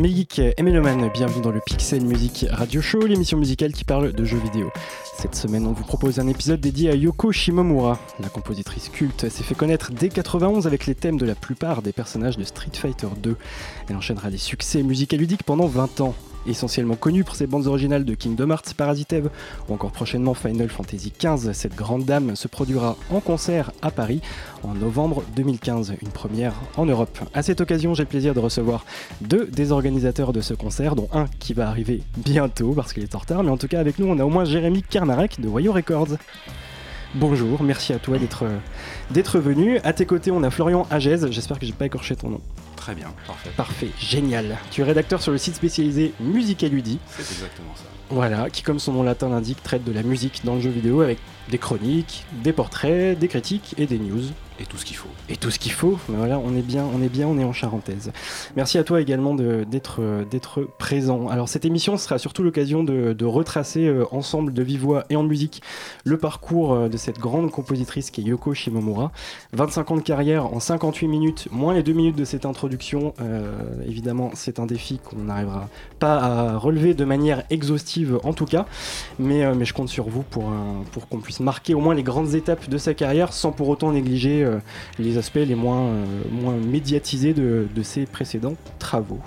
Amis geeks et mélomanes, bienvenue dans le Pixel Music Radio Show, l'émission musicale qui parle de jeux vidéo. Cette semaine, on vous propose un épisode dédié à Yoko Shimomura. La compositrice culte s'est fait connaître dès 91 avec les thèmes de la plupart des personnages de Street Fighter 2. Elle enchaînera des succès et ludiques pendant 20 ans essentiellement connue pour ses bandes originales de Kingdom Hearts, Parasite Eve ou encore prochainement Final Fantasy XV. Cette grande dame se produira en concert à Paris en novembre 2015, une première en Europe. À cette occasion, j'ai le plaisir de recevoir deux des organisateurs de ce concert, dont un qui va arriver bientôt parce qu'il est en retard, mais en tout cas avec nous, on a au moins Jérémy Karnarek de Wayo Records. Bonjour, merci à toi d'être d'être venu. À tes côtés, on a Florian Agez. J'espère que j'ai pas écorché ton nom. Très bien, parfait. Parfait, génial. Tu es rédacteur sur le site spécialisé Musique et Ludi. C'est exactement ça. Voilà, qui comme son nom latin l'indique, traite de la musique dans le jeu vidéo avec des chroniques, des portraits, des critiques et des news. Et tout ce qu'il faut. Et tout ce qu'il faut. Mais voilà, on est bien, on est bien, on est en charentaise. Merci à toi également d'être d'être présent. Alors cette émission sera surtout l'occasion de, de, retracer euh, ensemble de vive voix et en musique le parcours euh, de cette grande compositrice qui est Yoko Shimomura. 25 ans de carrière en 58 minutes, moins les 2 minutes de cette introduction. Euh, évidemment, c'est un défi qu'on n'arrivera pas à relever de manière exhaustive en tout cas. Mais, euh, mais je compte sur vous pour, pour qu'on puisse marquer au moins les grandes étapes de sa carrière sans pour autant négliger euh, les aspects les moins, euh, moins médiatisés de, de ses précédents travaux.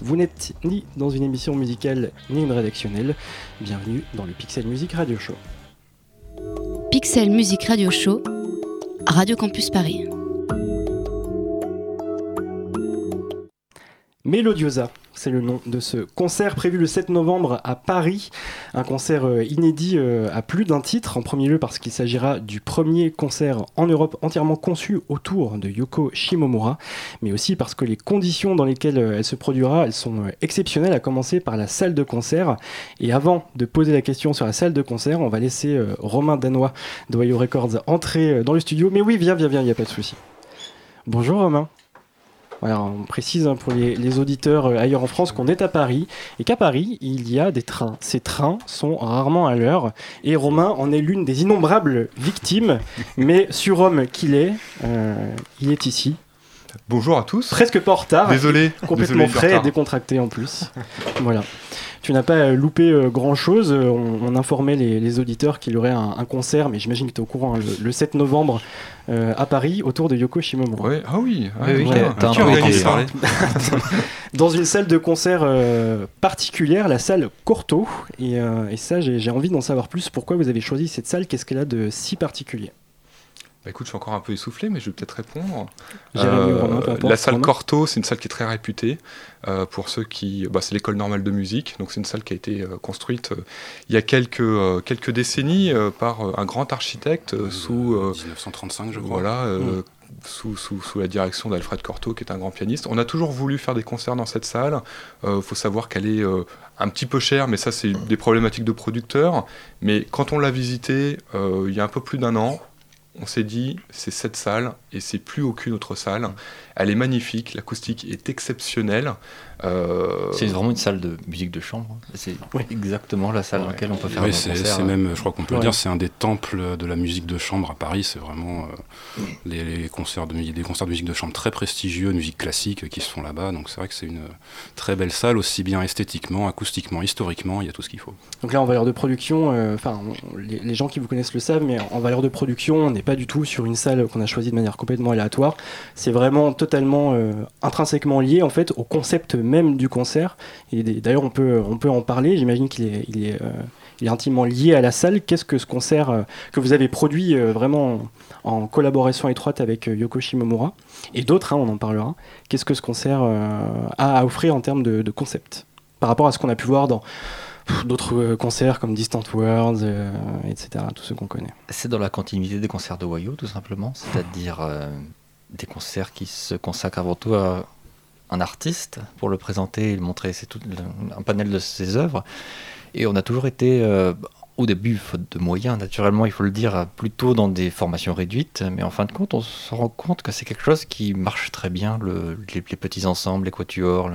Vous n'êtes ni dans une émission musicale ni une rédactionnelle. Bienvenue dans le Pixel Music Radio Show. Pixel Music Radio Show, Radio Campus Paris. Melodiosa, c'est le nom de ce concert prévu le 7 novembre à Paris. Un concert euh, inédit euh, à plus d'un titre. En premier lieu parce qu'il s'agira du premier concert en Europe entièrement conçu autour de Yoko Shimomura, mais aussi parce que les conditions dans lesquelles euh, elle se produira, elles sont exceptionnelles, à commencer par la salle de concert. Et avant de poser la question sur la salle de concert, on va laisser Romain Danois de Wayo Records entrer dans le studio. Mais oui, viens, viens, viens, il n'y a pas de souci. Bonjour Romain. Voilà, on précise hein, pour les, les, auditeurs euh, ailleurs en France qu'on est à Paris et qu'à Paris, il y a des trains. Ces trains sont rarement à l'heure et Romain en est l'une des innombrables victimes, mais surhomme qu'il est, euh, il est ici. Bonjour à tous. Presque pas en retard. Désolé. Complètement Désolé frais et décontracté en plus. voilà. Tu n'as pas loupé euh, grand chose. On, on informait les, les, auditeurs qu'il y aurait un, un concert, mais j'imagine que tu es au courant, hein, le, le, 7 novembre euh, à Paris autour de Yoko Shimomura. Ouais. Ah oui, oui, oui ouais. t'as un Dans une salle de concert euh, particulière, la salle Corto. Et, euh, et ça, j'ai envie d'en savoir plus. Pourquoi vous avez choisi cette salle? Qu'est-ce qu'elle a de si particulier? Bah écoute, je suis encore un peu essoufflé, mais je vais peut-être répondre. Euh, la salle Romain. Corto, c'est une salle qui est très réputée. Euh, pour ceux qui, bah, c'est l'école normale de musique, donc c'est une salle qui a été euh, construite il y a quelques euh, quelques décennies par un grand architecte sous 1935, je crois. Voilà. Mmh. Sous, sous, sous, la direction d'Alfred Cortot, qui est un grand pianiste. On a toujours voulu faire des concerts dans cette salle. Il euh, faut savoir qu'elle est euh, un petit peu chère, mais ça, c'est des problématiques de producteurs. Mais quand on l'a visitée euh, il y a un peu plus d'un an, on s'est dit, c'est cette salle et c'est plus aucune autre salle. Elle est magnifique, l'acoustique est exceptionnelle. Euh... C'est vraiment une salle de musique de chambre. C'est oui. exactement la salle ouais. dans laquelle on peut faire oui, un concert. C'est même, je crois qu'on peut ouais. le dire, c'est un des temples de la musique de chambre à Paris. C'est vraiment euh, les, les, concerts de, des concerts de musique de chambre très prestigieux, de musique classique qui se font là-bas. Donc c'est vrai que c'est une très belle salle, aussi bien esthétiquement, acoustiquement, historiquement, il y a tout ce qu'il faut. Donc là, en valeur de production, enfin, euh, les, les, gens qui vous connaissent le savent, mais en valeur de production, on n'est pas du tout sur une salle qu'on a choisie de manière complètement aléatoire. C'est vraiment totalement euh, intrinsèquement lié en fait au concept même du concert. Et d'ailleurs, on peut, on peut en parler. J'imagine qu'il est, il est, euh, intimement lié à la salle. Qu'est-ce que ce concert euh, que vous avez produit vraiment en, collaboration étroite avec Yoko Shimomura et d'autres, hein, on en parlera. Qu'est-ce que ce concert a à offrir en termes de, concept par rapport à ce qu'on a pu voir dans d'autres concerts comme Distant Worlds, euh, etc., tous ceux qu'on connaît. C'est dans la continuité des concerts de Wayo, tout simplement, c'est-à-dire euh, des concerts qui se consacrent avant tout à un artiste pour le présenter et le montrer. C'est tout un panel de ses œuvres. Et on a toujours été euh, au début, faute de moyens, naturellement, il faut le dire, plutôt dans des formations réduites, mais en fin de compte, on se rend compte que c'est quelque chose qui marche très bien, le, les, petits ensembles, les quatuors.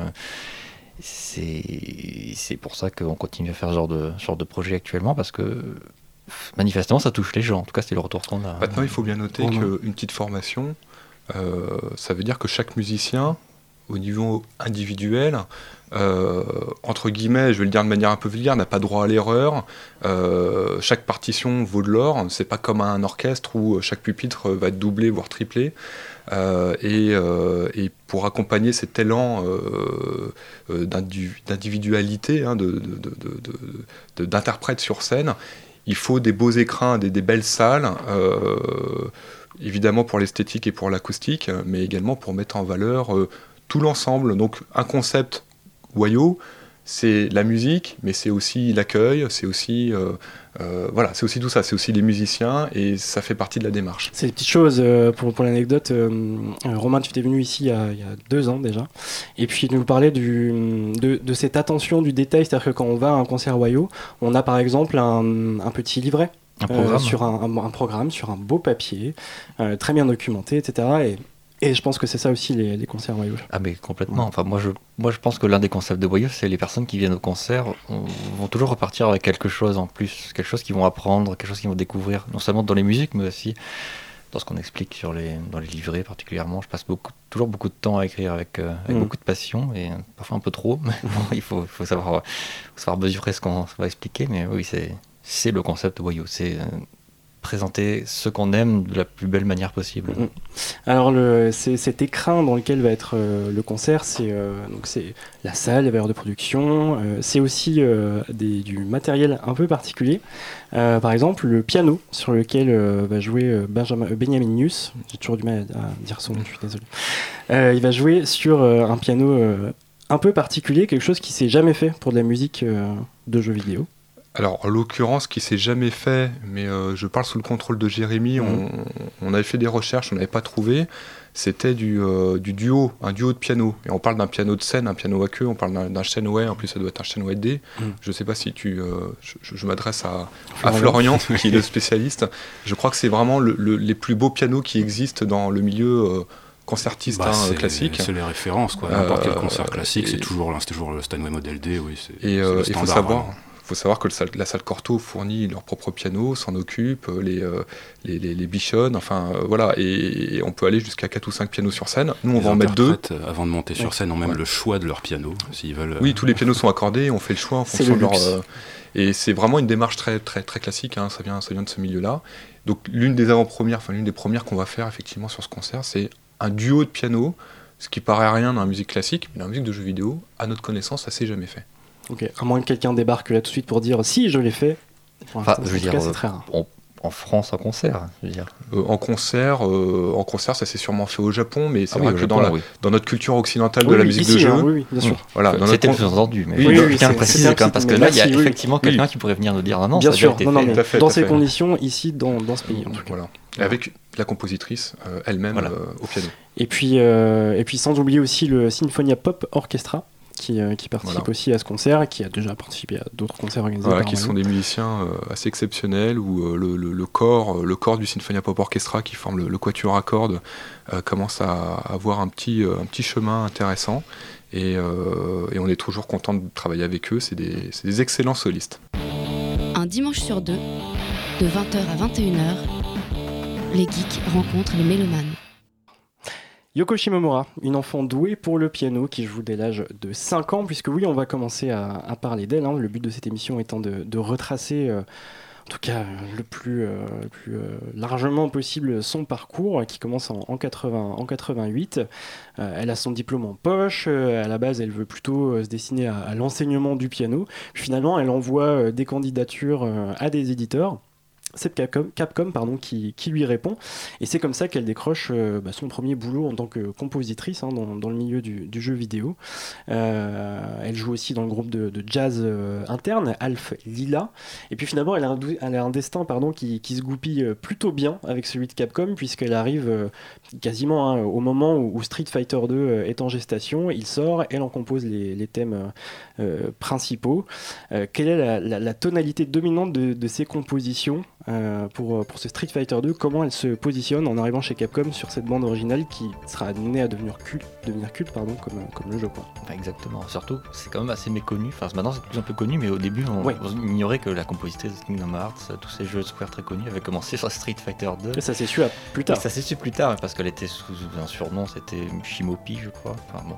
C'est pour ça qu'on continue à faire ce genre de, genre de projet actuellement, parce que manifestement, ça touche les gens. En tout cas, c'est le retour qu'on a. Maintenant, il faut bien noter qu'une petite formation, euh, ça veut dire que chaque musicien, au niveau individuel, euh, entre guillemets, je vais le dire de manière un peu vulgaire, n'a pas droit à l'erreur. Euh, chaque partition vaut de l'or. C'est pas comme un orchestre où chaque pupitre va être doublé voire triplé. et, pour accompagner cet élan d'individualité, hein, d'interprète sur scène, il faut des beaux écrans, des, belles salles, euh, évidemment pour l'esthétique et pour l'acoustique, mais également pour mettre en valeur euh, tout l'ensemble. Donc un concept Wayo, c'est la musique, mais c'est aussi l'accueil, c'est aussi euh, euh, voilà, c'est aussi tout ça, c'est aussi les musiciens et ça fait partie de la démarche. C'est des petites choses euh, pour, pour l'anecdote. Romain, tu étais venu ici il y, a, deux ans déjà, et puis tu nous parlais du, de, cette attention du détail, c'est-à-dire que quand on va à un concert Wayo, on a par exemple un, un petit livret. sur un, un, programme, sur un beau papier, très bien documenté, etc. Et et je pense que c'est ça aussi les, concerts Wayo. Ah mais complètement. Enfin moi je moi je pense que l'un des concepts de Wayo c'est les personnes qui viennent au concert vont toujours repartir avec quelque chose en plus, quelque chose qu'ils vont apprendre, quelque chose qu'ils vont découvrir, non seulement dans les musiques mais aussi dans ce qu'on explique sur les dans les livrets particulièrement. Je passe beaucoup toujours beaucoup de temps à écrire avec, euh, avec mm. beaucoup de passion et parfois un peu trop. Mais il faut, faut savoir faut savoir mesurer ce qu'on va expliquer. Mais oui c'est c'est le concept de Wayo. C'est euh, présenter ce qu'on aime de la plus belle manière possible. Mm. Alors cet écran dans lequel va être euh, le concert, c'est euh, la salle, les valeurs de production, euh, c'est aussi des, du matériel un peu particulier. par exemple, le piano sur lequel va jouer Benjamin, Benjamin Nius, j'ai toujours du mal à dire son nom, je suis désolé. il va jouer sur un piano un peu particulier, quelque chose qui s'est jamais fait pour de la musique de jeux vidéo. Alors, en l'occurrence, qui s'est jamais fait, mais euh, je parle sous le contrôle de Jérémy, mhm. on, avait fait des recherches, on n'avait pas trouvé. C'était euh, du, duo, un duo de piano. Et on parle d'un piano de scène, un piano à queue, on parle d'un Steinway, en plus ça doit être un Steinway D. Mhm. Je ne sais pas si tu. Euh, je, m'adresse à, Florian, qui est le spécialiste. Je crois que c'est vraiment les plus beaux pianos qui existent dans le milieu concertiste bah, hein, classique. C'est les références, quoi. N'importe quel concert classique, c'est toujours, toujours le Steinway Model D, oui. Et il faut savoir, faut savoir que la salle Corto fournit leur propre piano, s'en occupe, euh, les, euh, les, les, bichonnes, enfin euh, voilà, et, on peut aller jusqu'à 4 ou 5 pianos sur scène. Nous, on va en mettre deux. Avant de monter sur scène, ont même le choix de leur piano, s'ils veulent. Oui, tous les pianos sont accordés, on fait le choix en fonction de leur. et c'est vraiment une démarche très, très, très classique, hein, ça, vient, ça vient de ce milieu-là. Donc, l'une des avant-premières, enfin, l'une des premières qu'on va faire effectivement sur ce concert, c'est un duo de piano, ce qui paraît rien dans la musique classique, mais dans la musique de jeux vidéo, à notre connaissance, ça s'est jamais fait. Ok, à moins que quelqu'un débarque là tout de suite pour dire si je l'ai fait. Enfin, je veux dire, c'est très rare. en France en concert, je veux dire. Euh, en concert, euh, en concert, ça s'est sûrement fait au Japon, mais c'est ah vrai que dans, dans, notre culture occidentale de la musique de jeu, hein, oui, bien sûr. Voilà, c'était con... entendu, mais oui, oui, bien préciser quand même parce que là, il y a effectivement quelqu'un qui pourrait venir nous dire non, non, bien sûr, non, non, mais dans ces conditions ici, dans, dans ce pays, en tout cas. Voilà. Avec la compositrice euh, elle-même au piano. Et puis, et puis sans oublier aussi le Sinfonia Pop Orchestra, euh, qui, participe aussi à ce concert, qui a déjà participé à d'autres concerts organisés. Voilà, qui sont des musiciens euh, assez exceptionnels, où euh, le, corps, le corps du Sinfonia Pop Orchestra, qui forme le, quatuor à cordes, commence à avoir un petit, un petit chemin intéressant. Et, on est toujours content de travailler avec eux, c'est des, des excellents solistes. Un dimanche sur deux, de 20h à 21h, les geeks rencontrent les mélomanes. Yoko Shimomura, une enfant douée pour le piano qui joue dès l'âge de 5 ans, puisque oui, on va commencer à, parler d'elle. Hein. le but de cette émission étant de, retracer, euh, en tout cas le plus, euh, plus euh, largement possible, son parcours qui commence en, 80, en 88. elle a son diplôme en poche. à la base, elle veut plutôt se destiner à l'enseignement du piano. Finalement, elle envoie des candidatures à des éditeurs. C'est Capcom, qui, lui répond. Et c'est comme ça qu'elle décroche euh, bah, son premier boulot en tant que compositrice hein, dans, le milieu du, jeu vidéo. Euh, elle joue aussi dans le groupe de, jazz euh, interne, Alf Lila. Et puis finalement, elle a un, destin pardon, qui, qui, se goupille plutôt bien avec celui de Capcom, puisqu'elle arrive quasiment hein, au moment où, Street Fighter 2 est en gestation. Il sort, elle en compose les, thèmes principaux. quelle est la, tonalité dominante de, ces compositions? Euh, pour, pour ce Street Fighter 2, comment elle se positionne en arrivant chez Capcom sur cette bande originale qui sera amenée à devenir culte, devenir culte pardon, comme, comme le jeu. Quoi. Enfin, exactement, surtout c'est quand même assez méconnu, enfin maintenant c'est de plus en plus connu, mais au début on, ouais. on ignorait que la compositrice de Kingdom Hearts, tous ces jeux Square très connus, avaient commencé sur Street Fighter 2. Et ça s'est su plus tard. Et ça s'est su plus tard parce qu'elle était sous un surnom, c'était Shimopi je crois. Enfin bon,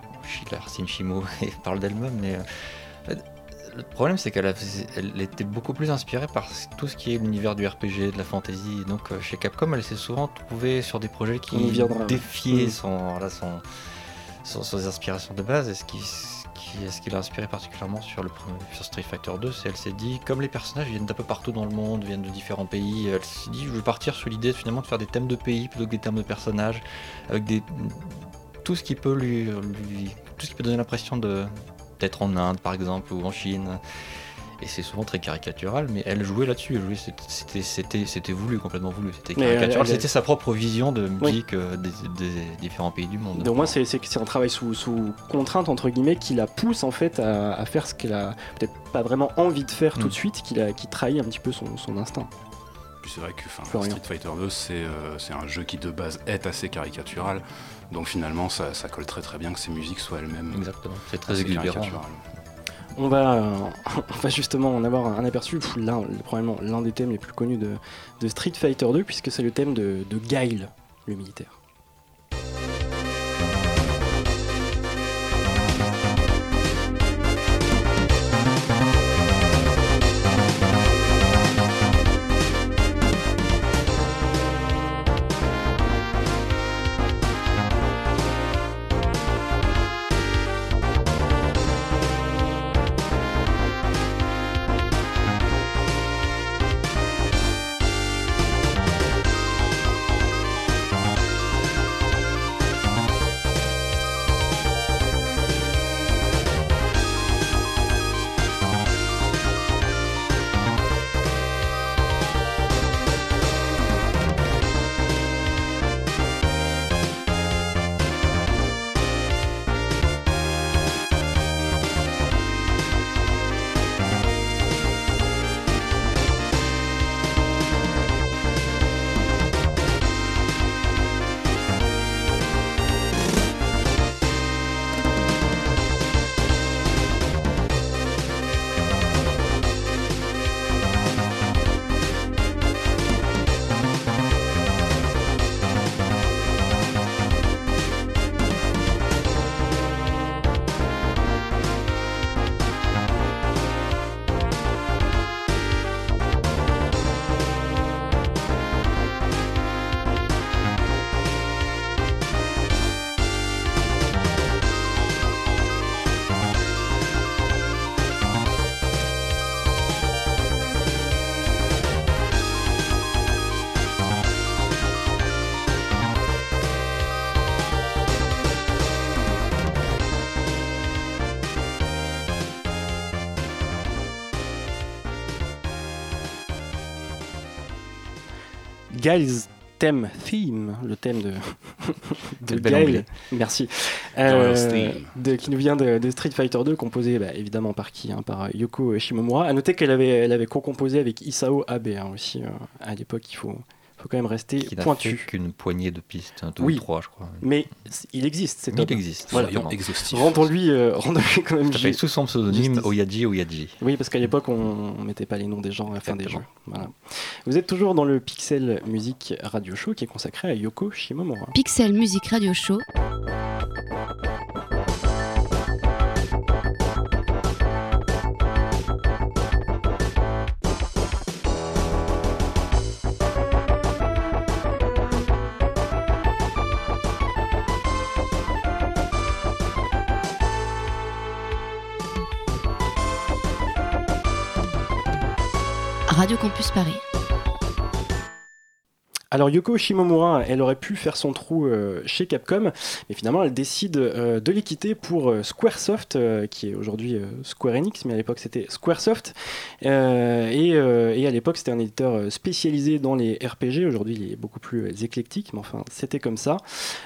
Larcine Shimo parle d'elle-même, mais. Euh, le problème, c'est qu'elle elle était beaucoup plus inspirée par tout ce qui est l'univers du RPG, de la fantasy. Donc, euh, chez Capcom, elle s'est souvent trouvée sur des projets qui défiaient mmh. son, voilà, son, son, ses inspirations de base. Et ce qui, qui, ce qui l'a inspiré particulièrement sur, le, sur Street Fighter 2, c'est elle s'est dit, comme les personnages viennent d'un peu partout dans le monde, viennent de différents pays, elle s'est dit, je veux partir sur l'idée finalement de faire des thèmes de pays plutôt que des thèmes de personnages, avec des, tout ce qui peut lui, lui tout ce qui peut donner l'impression de peut-être en Inde par exemple ou en Chine. Et c'est souvent très caricatural, mais elle jouait là-dessus. C'était voulu, complètement voulu. C'était caricatural. C'était sa propre vision de musique oui. euh, des, des, différents pays du monde. Donc moi, c'est un travail sous, sous, contrainte entre guillemets qui la pousse en fait à, à faire ce qu'elle a peut-être pas vraiment envie de faire tout de suite, qui, la, qui trahit un petit peu son, son instinct. Puis c'est vrai que Street Fighter 2, c'est euh, un jeu qui de base est assez caricatural. Donc finalement, ça, ça, colle très très bien que ces musiques soient elles-mêmes. Exactement, c'est très exubérant. On va, euh, on va justement en avoir un aperçu, probablement l'un des thèmes les plus connus de, de Street Fighter 2, puisque c'est le thème de, de Guile, le militaire. Guile's theme theme, le thème de, de Guile, merci, euh, de, qui nous vient de, de, Street Fighter 2, composé bah, évidemment par qui hein, Par Yoko Shimomura. À noter qu'elle avait, elle avait co-composé avec Isao Abe hein, aussi euh, à l'époque. Il faut, faut quand même rester qui pointu. qu'une poignée de pistes, un tout oui, trois, je crois. Mais il existe, c'est Il existe. Voilà. exhaustif. Rendons-lui, euh, rendons quand même. Ça sous son pseudonyme Oyaji Oyaji. Oui, parce qu'à l'époque, on ne mettait pas les noms des gens à la fin des jeux. Voilà. Vous êtes toujours dans le Pixel Music Radio Show qui est consacré à Yoko Shimomura. Pixel Music Radio Show. Radio Campus Paris. Alors Yoko Shimomura, elle aurait pu faire son trou euh, chez Capcom, mais finalement elle décide euh, de les quitter pour euh, Squaresoft, qui est aujourd'hui Square Enix, mais à l'époque c'était Squaresoft. Et, à l'époque c'était un éditeur spécialisé dans les RPG, aujourd'hui il est beaucoup plus éclectique, mais enfin c'était comme ça.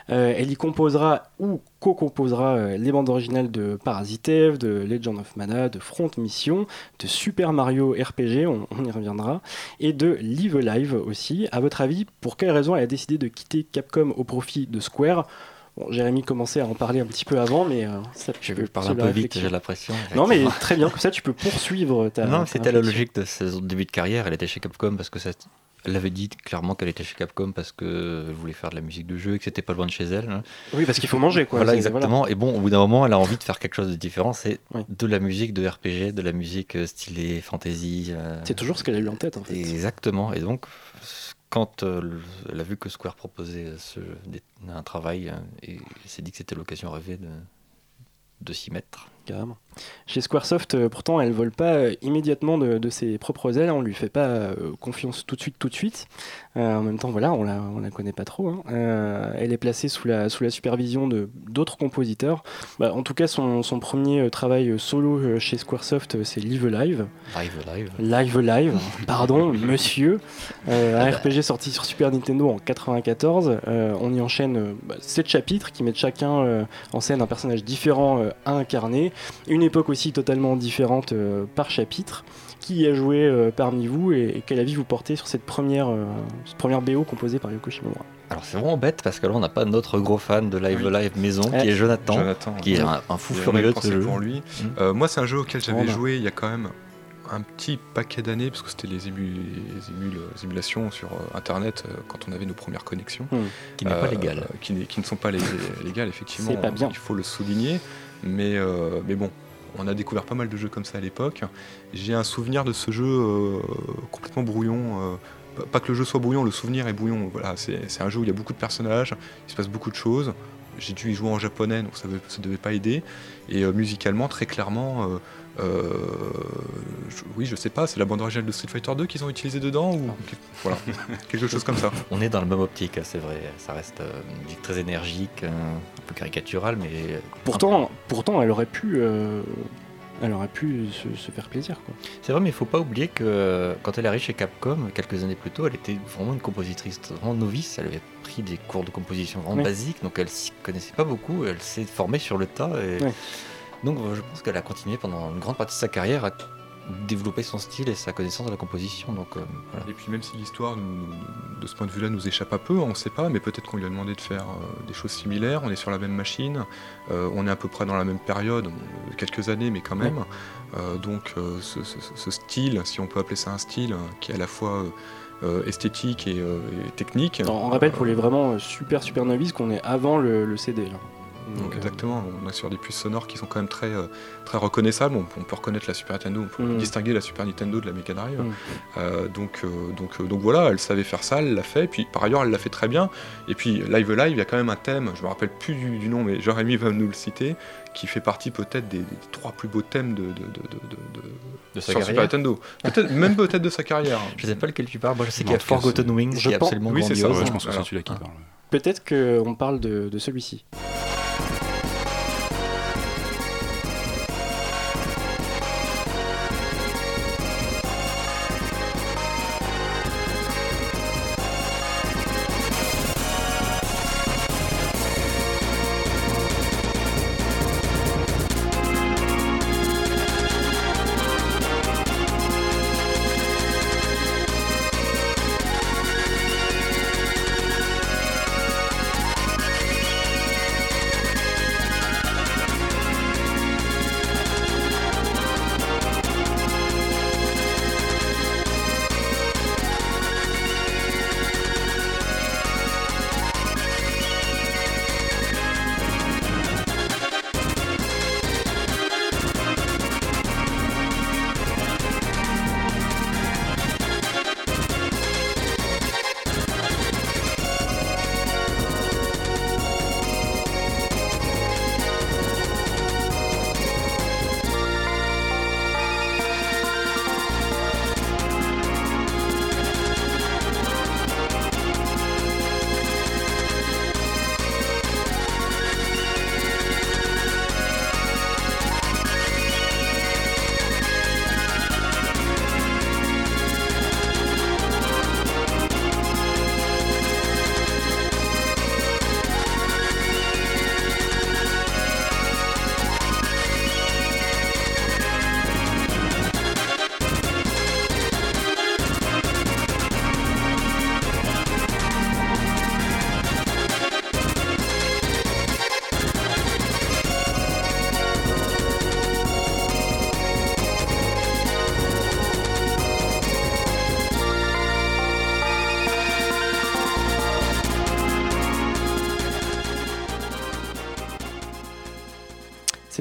elle y composera ou co-composera les bandes originales de Parasite Eve, de Legend of Mana, de Front Mission, de Super Mario RPG, on, on y reviendra, et de Live Live aussi. À votre avis, pour quelle raison elle a décidé de quitter Capcom au profit de Square? Bon, Jérémy commençait à en parler un petit peu avant, mais euh, ça, je parler un peu vite, j'ai l'impression. Non, mais très bien, comme ça tu peux poursuivre ta. Non, c'était la logique de ce début de carrière. Elle était chez Capcom parce que ça, elle avait dit clairement qu'elle était chez Capcom parce qu'elle voulait faire de la musique de jeu et que c'était pas loin de chez elle. Hein. Oui, parce qu'il faut manger, quoi. Voilà, exactement. Et bon, au bout d'un moment, elle a envie de faire quelque chose de différent. C'est de la musique de RPG, de la musique euh, stylée, fantasy. Euh. C'est toujours ce qu'elle a eu en tête, en fait. Exactement. Et donc, quand euh, elle a vu que Square proposait ce, un travail, et elle s'est dit que c'était l'occasion rêvée de, de s'y mettre. Carrément. Chez Squaresoft, euh, pourtant, elle vole pas euh, immédiatement de, ses propres ailes. On lui fait pas euh, confiance tout de suite, tout de suite. en même temps, voilà, on la, on la connaît pas trop. Hein. elle est placée sous la, sous la supervision de d'autres compositeurs. Bah, en tout cas, son, son, premier travail solo chez Squaresoft, c'est Live Live. Live Live. Live Live. Pardon, monsieur. un RPG sorti sur Super Nintendo en 94. on y enchaîne bah, sept chapitres qui mettent chacun en scène un personnage différent à incarner. Une époque aussi totalement différente euh, par chapitre. Qui a joué euh, parmi vous et, quel avis vous portez sur cette première, euh, première BO composée par Yoko Shimomura? Alors c'est vraiment bête parce que là on n'a pas notre gros fan de Live Live Maison qui est Jonathan, qui est un, fou furieux de ce jeu. Pour lui. Mmh. moi c'est un jeu auquel j'avais joué il y a quand même un petit paquet d'années, parce que c'était les, émulations sur internet quand on avait nos premières connexions. Mmh. Qui n'est pas légal. Qui, qui, ne sont pas légales, effectivement. Pas bien. Il faut le souligner. Mais, mais bon, on a découvert pas mal de jeux comme ça à l'époque. J'ai un souvenir de ce jeu euh, complètement brouillon. Euh, pas que le jeu soit brouillon, le souvenir est brouillon. C'est un jeu où il y a beaucoup de personnages, il se passe beaucoup de choses. J'ai dû y jouer en japonais, donc ça ne devait pas aider. Et euh, musicalement, très clairement, oui, je sais pas, c'est la bande originale de Street Fighter 2 qu'ils ont utilisé dedans ou voilà, quelque chose comme ça. On est dans le même optique, hein, c'est vrai. Ça reste une musique très énergique, un peu caricaturale, mais pourtant, pourtant, elle aurait pu elle aurait pu se, faire plaisir. C'est vrai, mais il faut pas oublier que quand elle est arrivée chez Capcom, quelques années plus tôt, elle était vraiment une compositrice vraiment novice. Elle avait pris des cours de composition vraiment basiques, donc elle s'y connaissait pas beaucoup. Elle s'est formée sur le tas. Et... Donc je pense qu'elle a continué pendant une grande partie de sa carrière à développer son style et sa connaissance de la composition. Donc, euh, Et puis même si l'histoire, de ce point de vue-là, nous échappe un peu, on ne sait pas, mais peut-être qu'on lui a demandé de faire euh, des choses similaires, on est sur la même machine, euh, on est à peu près dans la même période, quelques années, mais quand même. donc ce, style, si on peut appeler ça un style, qui est à la fois... esthétique et, technique. on rappelle pour les vraiment super super novices qu'on est avant le, CD. Là. Donc, euh, exactement, on est sur des puces sonores qui sont quand même très, euh, très reconnaissables. On, peut reconnaître la Super Nintendo, on peut mm. distinguer la Super Nintendo de la Mega Drive. Mm. Euh, donc, donc, donc voilà, elle savait faire ça, elle l'a fait. Puis par ailleurs, elle l'a fait très bien. Et puis Live Live, il y a quand même un thème, je me rappelle plus du, nom, mais Jérémy va nous le citer, qui fait partie peut-être des, trois plus beaux thèmes de, de, de, de sa Super Nintendo. Peut même peut-être de sa carrière. Je sais pas lequel tu parles. Moi, je sais qu'il y a Forgotten Wings, qui est absolument oui, grandiose. Ça, je pense que c'est celui-là qui parle. Peut-être qu'on parle de celui-ci.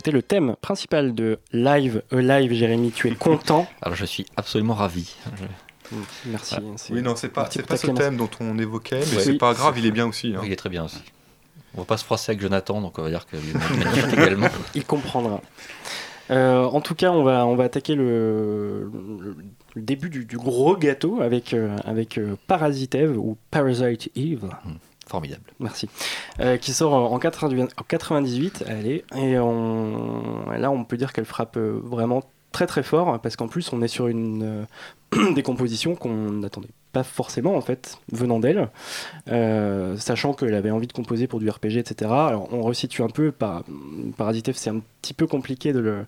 C'était le thème principal de Live Live. Jérémy, tu es content Alors je suis absolument ravi. Merci. Oui, non, c'est pas, pas ce thème dont on évoquait, mais c'est pas grave, il est bien aussi. Hein. Il est très bien aussi. On va pas se froisser avec Jonathan, donc on va dire qu'il est également. Il comprendra. Euh, en tout cas, on va, on va attaquer le, le début du, du, gros gâteau avec, euh, avec euh, Parasite Eve ou Parasite Eve. Mmh, formidable. Merci. Euh, qui sort en, 80, en 98, allez, et on, là on peut dire qu'elle frappe vraiment très très fort parce qu'en plus on est sur une des compositions qu'on n'attendait pas forcément en fait venant d'elle, euh, sachant qu'elle avait envie de composer pour du RPG, etc. Alors on resitue un peu, par, Parasite c'est un petit peu compliqué de le,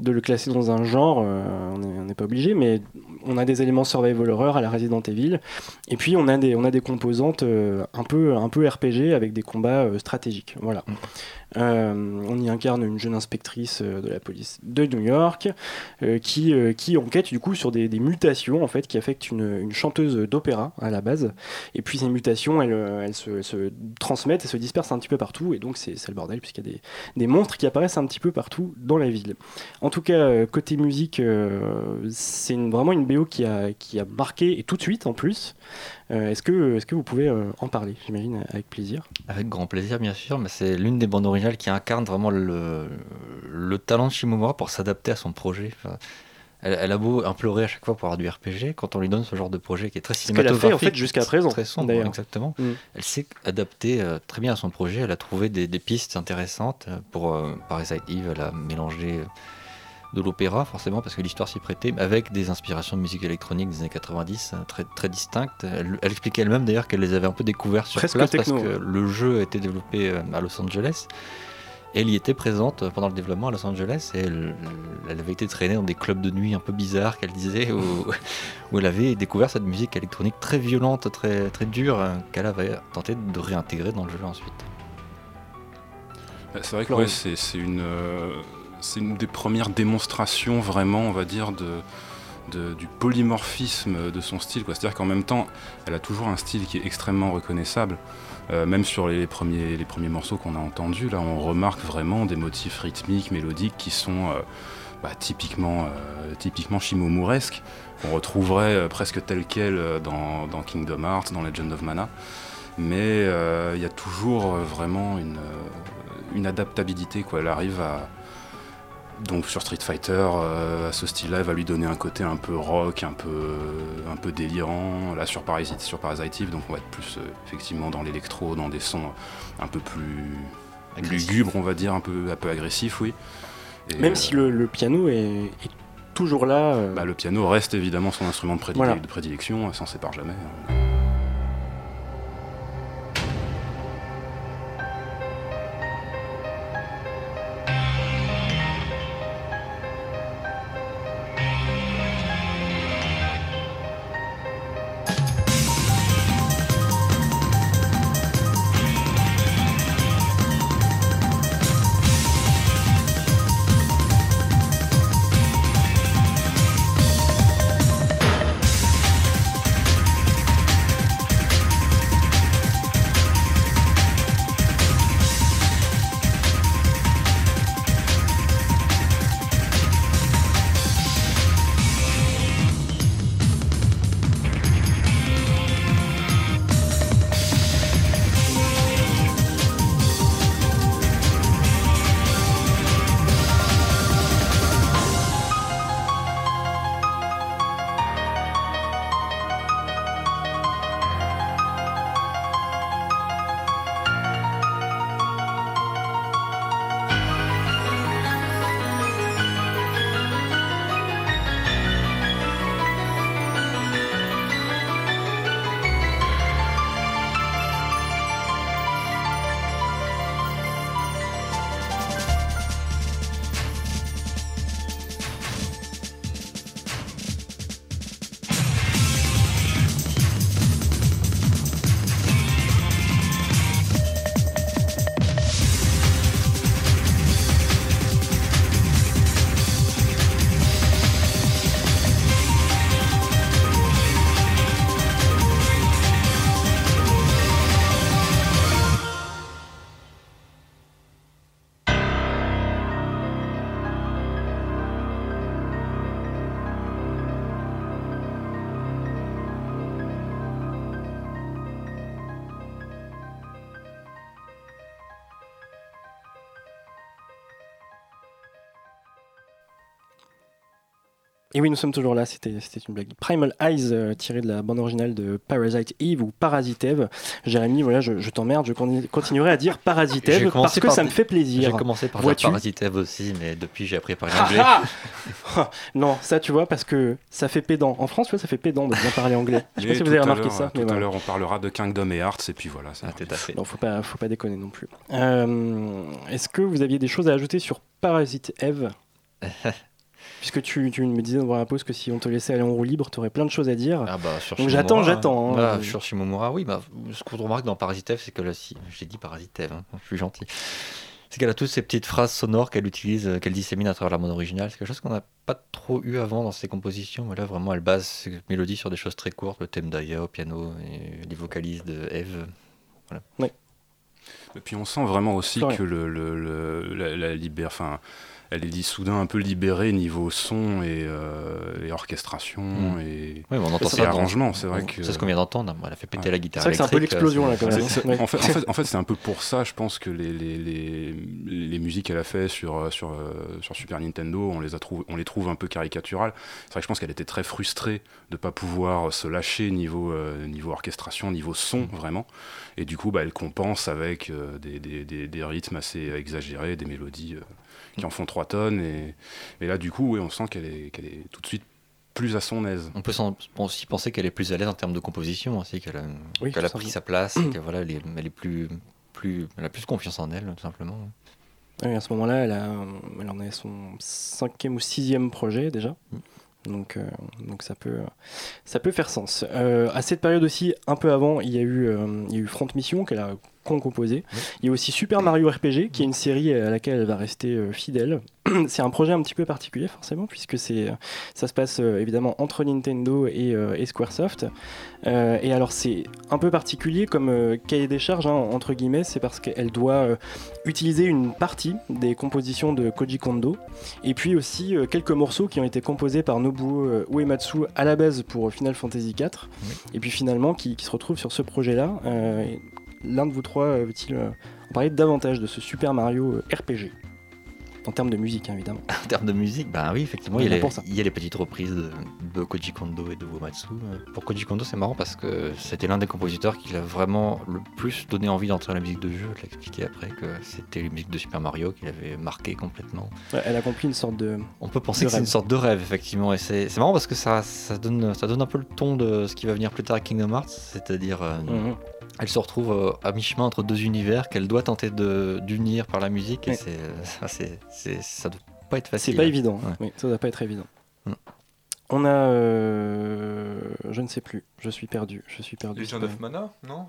de le classer dans un genre, euh, on n'est pas obligé, mais on a des éléments survival horror à la Resident Evil, et puis on a des, on a des composantes euh, un, peu, un peu RPG avec des combats stratégiques. Voilà. Euh, on y incarne une jeune inspectrice euh, de la police de New York euh, qui, enquête du coup sur des, mutations en fait qui affectent une, chanteuse d'opéra à la base. Et puis ces mutations, elles, se, transmettent et se dispersent un petit peu partout. Et donc c'est le bordel puisqu'il y a des, des, monstres qui apparaissent un petit peu partout dans la ville. En tout cas, côté musique, c'est vraiment une BO qui a, qui a marqué et tout de suite en plus. Euh, est-ce que, est que vous pouvez euh, en parler, j'imagine, avec plaisir Avec grand plaisir, bien sûr, mais c'est l'une des bandes originales qui incarne vraiment le, le talent de Shimomura pour s'adapter à son projet. Enfin, elle, elle, a beau implorer à chaque fois pour avoir du RPG, quand on lui donne ce genre de projet qui est très cinématographique, ce qu'elle a fait en fait jusqu'à présent, très sombre, exactement. Mm. Elle s'est adaptée euh, très bien à son projet. Elle a trouvé des, des pistes intéressantes pour euh, Parasite Eve. Elle a mélangé de l'opéra, forcément, parce que l'histoire s'y prêtait, avec des inspirations de musique électronique des années 90 euh, très, très distinctes. Elle, elle expliquait elle-même d'ailleurs qu'elle les avait un peu découvertes sur Presque place techno. parce que le jeu a été développé euh, à Los Angeles. Elle y était présente pendant le développement à Los Angeles et elle, elle avait été traînée dans des clubs de nuit un peu bizarres qu'elle disait où, où, elle avait découvert cette musique électronique très violente, très, très dure euh, qu'elle avait tenté de réintégrer dans le jeu ensuite. C'est vrai que ouais, c'est une, euh, c'est une des premières démonstrations vraiment, on va dire, du polymorphisme de son style. C'est-à-dire qu'en même temps, elle a toujours un style qui est extrêmement reconnaissable. Euh, même sur les premiers, morceaux qu'on a entendus, là, on remarque vraiment des motifs rythmiques, mélodiques qui sont euh, bah, typiquement, euh, typiquement qu'on retrouverait presque tel quel dans, dans, Kingdom Hearts, dans Legend of Mana. Mais il y a toujours vraiment une, une adaptabilité. Elle arrive à, donc sur Street Fighter, euh, à ce style-là, va lui donner un côté un peu rock, un peu, un peu délirant. Là, sur Parasite, sur Parasite Eve, donc on va être plus euh, effectivement dans l'électro, dans des sons un peu plus Agressif. lugubres, on va dire, un peu, un peu agressifs, oui. Et Même euh, si le, le piano est, est, toujours là. Euh... Bah, le piano reste évidemment son instrument de, prédile voilà. de prédilection, s'en sépare jamais. Et oui, nous sommes toujours là, c'était une blague. Primal Eyes, euh, tiré de la bande originale de Parasite Eve ou Parasite Eve. Jérémy, voilà, je, je t'emmerde, je continuerai à dire Parasite Eve parce que ça me fait plaisir. J'ai commencé par dire Parasite Eve aussi, mais depuis j'ai appris à parler anglais. non, ça tu vois, parce que ça fait pédant. En France, ça fait pédant de bien parler anglais. Je sais pas si vous avez remarqué ça. Tout à l'heure, on parlera de Kingdom et Hearts, et puis voilà. Ça ah, tout à fait. Non, faut pas, faut pas déconner non plus. Euh, est-ce que vous aviez des choses à ajouter sur Parasite Eve? Puisque tu, tu, me disais dans la pause que si on te laissait aller en roue libre, tu aurais plein de choses à dire. Ah bah, Donc j'attends, j'attends. Hein. Bah, sur Shimomura, oui. Bah, ce qu'on remarque dans Parasitev, c'est que là, si, j'ai dit Parasitev, hein, je suis gentil. C'est qu'elle a toutes ces petites phrases sonores qu'elle utilise, euh, qu'elle dissémine à travers la mode originale. C'est quelque chose qu'on n'a pas trop eu avant dans ses compositions. Mais là, vraiment, elle base ses mélodies sur des choses très courtes. Le thème d'Aya au piano et les vocalises de Eve. Voilà. Oui. Et puis on sent vraiment aussi que le, le, la, la enfin, elle est dit soudain un peu libérée niveau son et, euh, orchestration mm. et, oui, on entend ça arrangement. C'est vrai que c'est ce qu'on vient d'entendre. Elle a fait péter la guitare. C'est c'est un peu l'explosion là. Quand même. En fait, en fait, c'est un peu pour ça, je pense que les, les, les, les musiques qu'elle a fait sur sur sur Super Nintendo, on les a trouve, on les trouve un peu caricaturales. C'est vrai que je pense qu'elle était très frustrée de pas pouvoir se lâcher niveau euh, niveau orchestration, niveau son mm. vraiment. Et du coup, bah, elle compense avec euh, des, des, des, des, rythmes assez exagérés, des mélodies qui en font 3 tonnes. Et, là, du coup, oui, on sent qu'elle est, qu'elle est tout de suite plus à son aise. On peut aussi penser qu'elle est plus à l'aise en termes de composition, aussi, qu'elle a, a pris sa place, et voilà, elle, est, elle, est, plus, plus, elle a plus confiance en elle, tout simplement. Oui, à ce moment-là, elle, a, elle en est à son cinquième ou sixième projet déjà. Mm. Donc, euh, donc ça, peut, ça peut faire sens. Euh, à cette période aussi, un peu avant, il y a eu, euh, il y a eu Front Mission qu'elle a composé. Il y a aussi Super Mario RPG, qui est une série à laquelle elle va rester euh, fidèle. c'est un projet un petit peu particulier forcément, puisque c'est, ça se passe euh, évidemment entre Nintendo et, euh, Squaresoft. et alors c'est un peu particulier comme cahier des charges, hein, entre guillemets, c'est parce qu'elle doit utiliser une partie des compositions de Koji Kondo, et puis aussi quelques morceaux qui ont été composés par Nobuo Uematsu à la base pour Final Fantasy IV, et puis finalement qui, qui, se retrouvent sur ce projet-là l'un de vous trois euh, veut-il euh, parler davantage de ce Super Mario euh, RPG en termes de musique, évidemment. En termes de musique, bah oui, effectivement, il, y a les, petites reprises de, Koji Kondo et de Womatsu. Pour Koji Kondo, c'est marrant parce que c'était l'un des compositeurs qui l'a vraiment le plus donné envie d'entrer dans la musique de jeu. Je l'ai expliqué après que c'était les musiques de Super Mario qui l'avaient marqué complètement. elle a accompli une sorte de. On peut penser que c'est une sorte de rêve, effectivement. Et c'est marrant parce que ça, ça, donne, ça donne un peu le ton de ce qui va venir plus tard à Kingdom Hearts, c'est-à-dire. Mhm elle se retrouve euh, à mi-chemin entre deux univers qu'elle doit tenter d'unir par la musique. Et c'est, ça, c'est, ça doit pas être facile. C'est pas évident. Hein. Oui, ça doit pas être évident. Mm. On a, euh, je ne sais plus, je suis perdu, je suis perdu. Legend of Mana, non?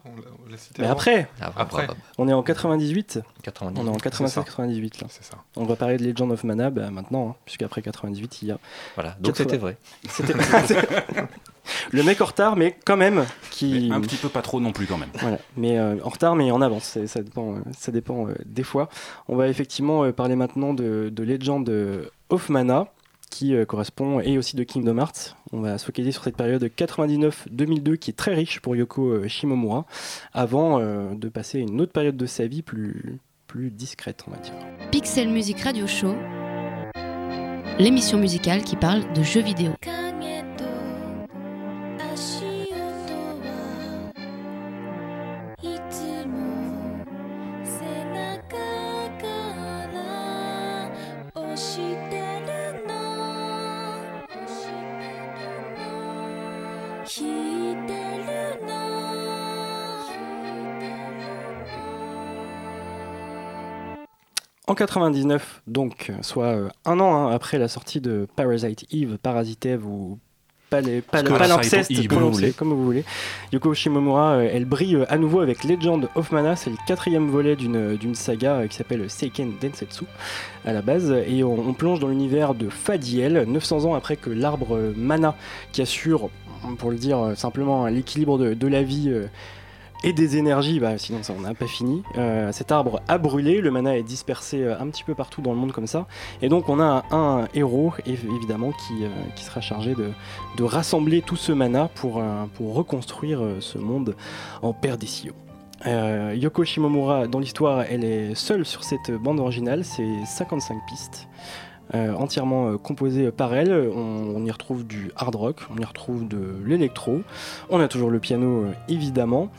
Mais après, après, on est en 98. On est en 97-98 là. C'est ça. On va parler de Legend of Mana bah, maintenant, hein, puisqu'après 98 il y a. Voilà, donc c'était vrai. C'était le mec en retard, mais quand même qui. un petit peu pas trop non plus quand même. Voilà, mais euh, en retard, mais en avance. Ça dépend, euh, ça dépend des fois. On va effectivement parler maintenant de, de Legend of Mana qui euh, correspond, et aussi de Kingdom Hearts. On va se focaliser sur cette période 99-2002 qui est très riche pour Yoko euh, Shimomura, avant euh, de passer une autre période de sa vie plus, plus discrète, on va dire. Pixel Music Radio Show, l'émission musicale qui parle de jeux vidéo. 99, donc, soit euh, un an hein, après la sortie de Parasite Eve, Parasite Eve ou Palimpseste, comme vous voulez. Yoko Shimomura, euh, elle brille euh, à nouveau avec Legend of Mana, c'est le quatrième volet d'une saga qui s'appelle Seiken Densetsu à la base, et on, plonge dans l'univers de Fadiel, 900 ans après que l'arbre Mana, qui assure, pour le dire simplement, l'équilibre de, de, la vie et des énergies, bah, sinon ça on n'a pas fini. Euh, cet arbre a brûlé, le mana est dispersé euh, un petit peu partout dans le monde comme ça, et donc on a un, héros évidemment qui, euh, qui sera chargé de, de, rassembler tout ce mana pour, pour reconstruire ce monde en perdition. Yoko Shimomura, dans l'histoire, elle est seule sur cette bande originale, c'est 55 pistes. entièrement euh, composée par elle. On, y retrouve du hard rock, on y retrouve de l'électro. On a toujours le piano, évidemment.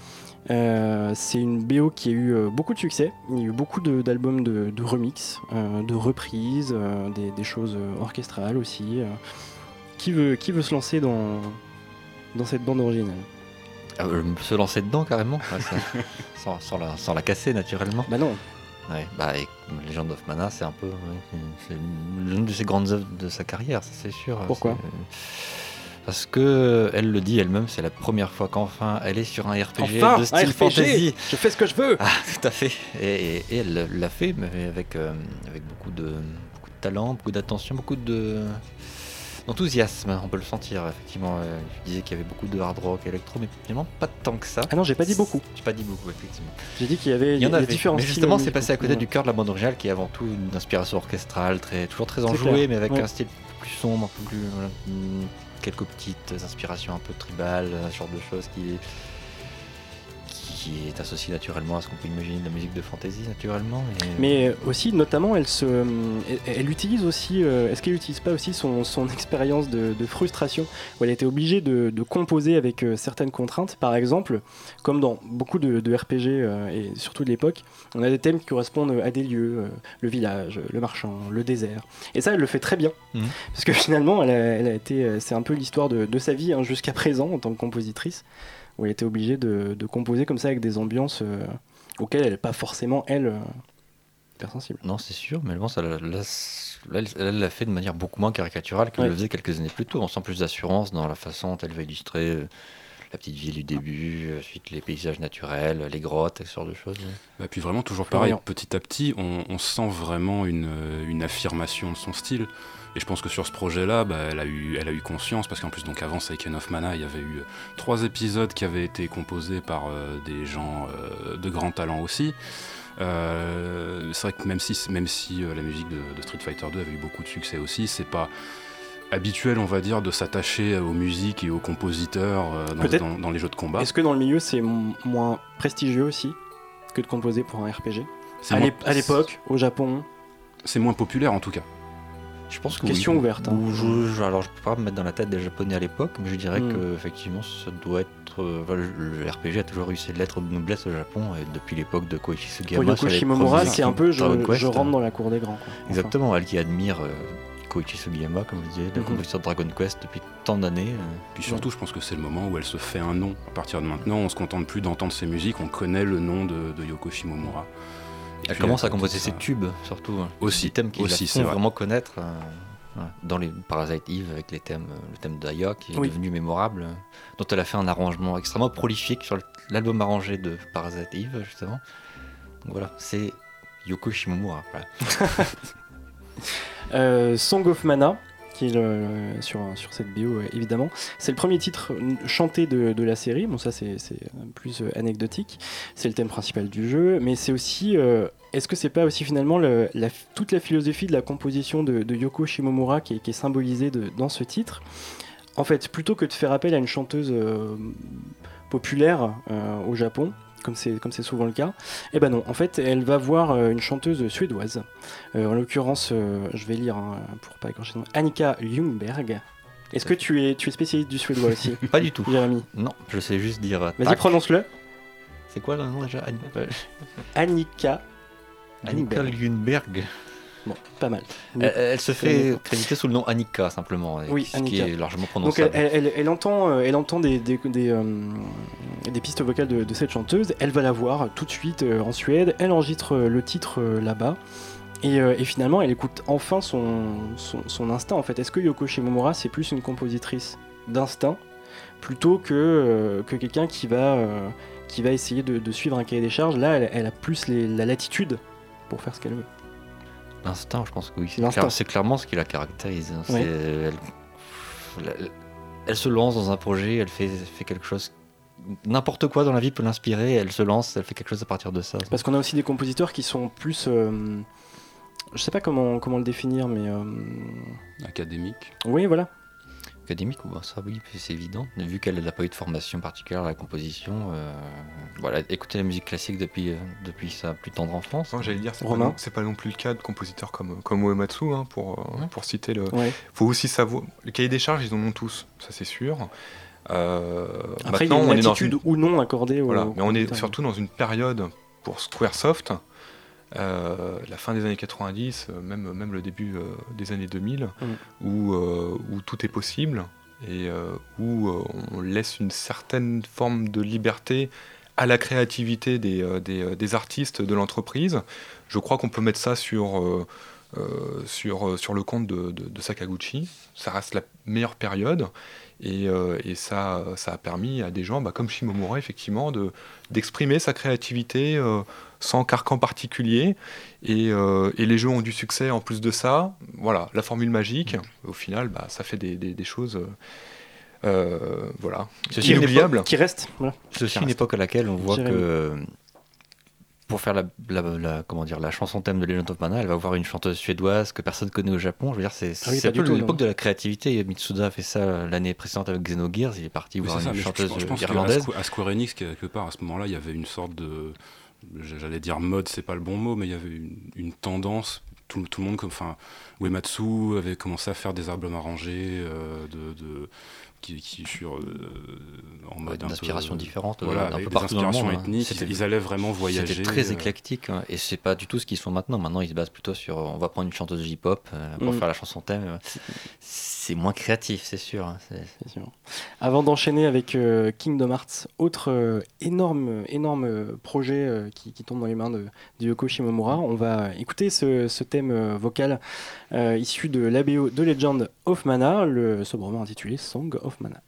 Euh, c'est une BO qui a eu euh, beaucoup de succès. Il y a eu beaucoup d'albums de, de remix, euh, de reprises, des, des choses orchestrales aussi. Qui, veut, qui veut se lancer dans, dans cette bande originale? Ah, se lancer dedans carrément, ouais, ça- sans, sans la, sans la casser naturellement. Bah non, Ouais, bah, et Legend of Mana, c'est un peu ouais, l'une de ses grandes œuvres de sa carrière, ça c'est sûr. Pourquoi? C'est- Parce que elle le dit elle-même, c'est la première fois qu'enfin elle est sur un RPG Enfin, de un style RPG. fantasy. je fais ce que je veux Ah, tout à fait. Et, et- et elle l'a fait, mais avec, euh, avec beaucoup, de, beaucoup de talent, beaucoup d'attention, beaucoup de d'enthousiasme. On peut le sentir, effectivement. Euh, Je disais qu'il y avait beaucoup de hard rock, électro, mais finalement pas tant que ça. Ah non, j'ai pas dit beaucoup. J'ai pas dit beaucoup, effectivement. J'ai dit qu'il y avait Il y en avait, différents mais justement, c'est passé à côté Ouais. du cœur de la bande originale, qui est avant tout une inspiration orchestrale, très, toujours très enjouée, mais avec Ouais. un style plus sombre, un peu plus, voilà, quelques petites inspirations un peu tribales, ce genre de choses qui qui est associé naturellement à ce qu'on peut imaginer de la musique de fantasy, naturellement. Mais aussi, notamment, elle se, elle, elle utilise aussi. euh, Est-ce qu'elle n'utilise pas aussi son, son expérience de, de frustration où elle était obligée de, de composer avec euh, certaines contraintes? Par exemple, comme dans beaucoup de, de RPG euh, et surtout de l'époque, on a des thèmes qui correspondent à des lieux, euh, le village, le marchand, le désert. Et ça, elle le fait très bien, Mhm. parce que finalement, elle a, elle a été, euh, c'est un peu l'histoire de, de sa vie hein, jusqu'à présent en tant que compositrice, où elle était obligée de, de composer comme ça avec des ambiances euh, auxquelles elle n'est pas forcément elle. euh, hypersensible. Non, c'est sûr, mais bon, ça, là, là, elle l'a fait de manière beaucoup moins caricaturale qu'elle Ouais. le faisait quelques années plus tôt. On sent plus d'assurance dans la façon dont elle va illustrer euh, la petite ville du début, ensuite les paysages naturels, les grottes, ce genre de choses. Bah, puis vraiment, toujours pareil, Florian. petit à petit, on, on sent vraiment une, une affirmation de son style. Et je pense que sur ce projet-là, bah, elle, a eu, elle a eu conscience, parce qu'en plus, donc avant Seiken of Mana, il y avait eu euh, trois épisodes qui avaient été composés par euh, des gens euh, de grand talent aussi. Euh, c'est vrai que même si, même si la musique de, de Street Fighter 2 avait eu beaucoup de succès aussi, c'est pas habituel, on va dire, de s'attacher aux musiques et aux compositeurs euh, dans, dans- dans les jeux de combat. Est-ce que dans le milieu c'est moins prestigieux aussi que de composer pour un RPG à l'époque, au Japon, C'est moins populaire en tout cas. Je pense que question oui. ouverte. hein. Je- je- alors je peux pas me mettre dans la tête des japonais à l'époque, mais je dirais Hmm. que effectivement ça doit être. euh, le RPG a toujours eu ses lettres de noblesse au Japon et depuis l'époque de Koichi Sugiyama. Yoko sur les Shimomura, c'est un peu je, Dragon Quest, je rentre dans la cour des grands. quoi. Enfin, Exactement, elle qui admire euh, Koichi Sugiyama, comme je disais, le Mhm. compositeur de Dragon Quest depuis tant d'années. euh. Puis surtout, je pense que c'est le moment où elle se fait un nom. À partir de maintenant, on se contente plus d'entendre ses musiques, on connaît le nom de, de Yoko Shimomura. Elle puis, commence à composer ses tubes, surtout. hein. Aussi, Des thèmes qui aussi, la c'est font vrai. vraiment connaître. euh. Dans les Parasite Eve, avec les thèmes, euh, le thème d'Aya, qui est Oui. devenu mémorable, euh, dont elle a fait un arrangement extrêmement prolifique sur l'album arrangé de Parasite Eve, justement. Donc voilà, c'est Yoko Shimomura. voilà. Euh, Song of Mana, qui est le- sur, sur cette euh, évidemment. C'est le premier titre chanté de, de la série, bon ça c'est c'est, plus euh, anecdotique, c'est le thème principal du jeu, mais c'est aussi, euh, est-ce que c'est pas aussi finalement le- la- toute la philosophie de la composition de, de Yoko Shimomura qui est, qui est symbolisée de- dans ce titre? En fait, plutôt que de faire appel à une chanteuse euh, populaire euh, au Japon, comme c'est comme c'est souvent le cas, eh ben non, en fait elle va voir euh, une chanteuse suédoise euh, en l'occurrence, euh, je vais lire hein, pour pas écorcher Annika Ljungberg. Est-ce que tu es, tu es spécialiste du suédois aussi, Pas du tout. Jérémy? Non, je sais juste dire. Vas-y, prononce-le. C'est quoi le nom déjà? Annika. Annika. Lundberg. Bon, pas mal. Elle, elle se fait Annika. créditer sous le nom Annika simplement, Oui, ce qui Annika. est largement Donc prononçable. elle, elle- elle entend, euh, elle entend des, des, des, euh, des pistes vocales de, de cette chanteuse, elle va la voir tout de suite euh, en Suède, elle enregistre euh, le titre euh, là-bas, et, euh, et finalement elle écoute enfin son, son, son instinct en fait. Est-ce que Yoko Shimomura c'est plus une compositrice d'instinct plutôt que, euh, que quelqu'un qui va, euh, qui va essayer de, de suivre un cahier des charges? Là elle, elle a plus les- la latitude pour faire ce qu'elle veut. L'instinct, je pense que oui. C'est, clair- c'est clairement ce qui la caractérise. hein. Oui. elle, elle- elle se lance dans un projet, elle fait, fait quelque chose. N'importe quoi dans la vie peut l'inspirer, elle se lance, elle fait quelque chose à partir de ça. Parce qu'on a aussi des compositeurs qui sont plus... euh, je sais pas comment, comment le définir, mais... euh, Académique. Oui, voilà. Académique, ou ça oui, c'est évident. Vu qu'elle n'a pas eu de formation particulière à la composition, euh, voilà, écouter la musique classique depuis, euh, depuis sa plus tendre enfance. J'allais dire, c'est pas, non, pas non plus le cas de compositeurs comme, comme Uematsu, hein, pour, euh, pour citer le. Il faut aussi savoir. Le cahier des charges, ils en ont tous, ça c'est sûr. Après, il y a une attitude ou non accordée voilà, Mais on est surtout dans une période pour Squaresoft euh, la fin des années 90, euh, même, même le début euh, des années 2000, mm. où, où, tout est possible et où on laisse une certaine forme de liberté à la créativité des, des, des artistes de l'entreprise. Je crois qu'on peut mettre ça sur, sur, sur le compte de, de, Sakaguchi. Ça reste la meilleure période. Et, et, ça, ça a permis à des gens bah, comme Shimomura, effectivement, d'exprimer sa créativité sans carcan particulier. Euh, et, les jeux ont du succès en plus de ça. Voilà, la formule magique. Au final, bah, ça fait des, choses. Euh, euh, voilà. Ceci inoubliable. Qui reste. Ceci une époque à laquelle on voit que pour faire la, comment dire, la chanson thème de Legend of Mana, elle va voir une chanteuse suédoise que personne connaît au Japon. Je veux dire, c'est ah un peu l'époque de la créativité. Mitsuda a fait ça l'année précédente avec Xenogears. Il est parti voir une chanteuse irlandaise. À Square Enix, quelque part, à ce moment-là, il y avait une sorte de j'allais dire mode, c'est pas le bon mot, mais il y avait une, tendance. Tout, tout, le monde, enfin, Uematsu avait commencé à faire des albums arrangés, euh, de, qui, qui sur euh, en mode d'inspiration différente voilà, un peu partout dans le monde, hein. ils allaient vraiment voyager c'était très euh. éclectique hein, et c'est pas du tout ce qu'ils sont maintenant maintenant ils se basent plutôt sur on va prendre une chanteuse J-pop pour mm. faire la chanson thème c'est moins créatif c'est sûr, hein, sûr, avant d'enchaîner avec Kingdom Hearts autre énorme énorme projet qui, tombe dans les mains de, Yoko Shimomura on va écouter ce, ce thème vocal issu de l'ABO de Legend of Mana le sobrement intitulé Song of Mana.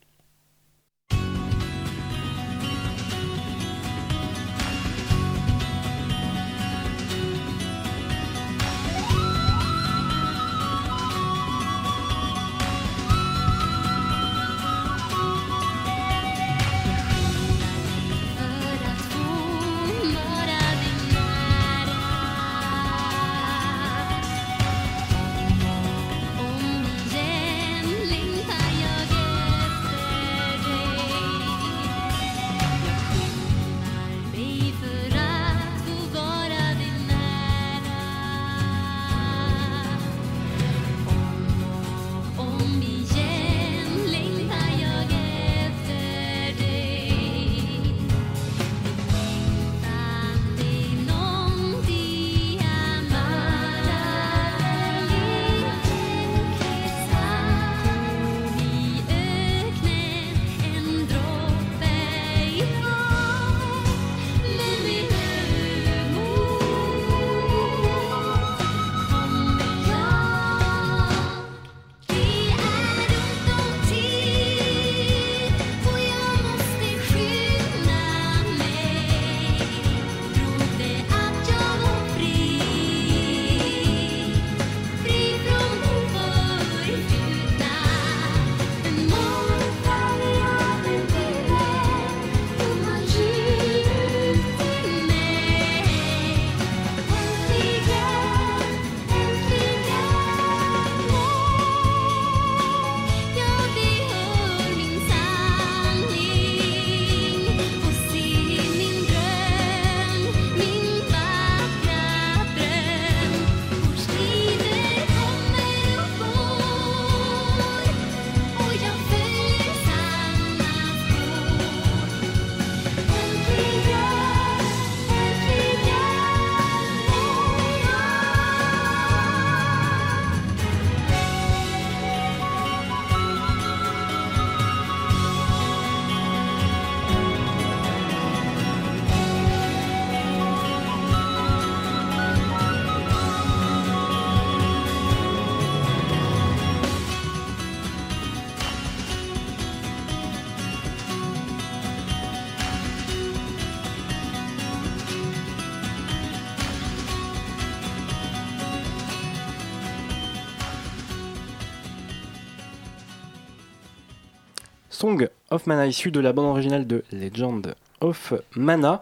Song of Mana, issu de la bande originale de Legend of Mana.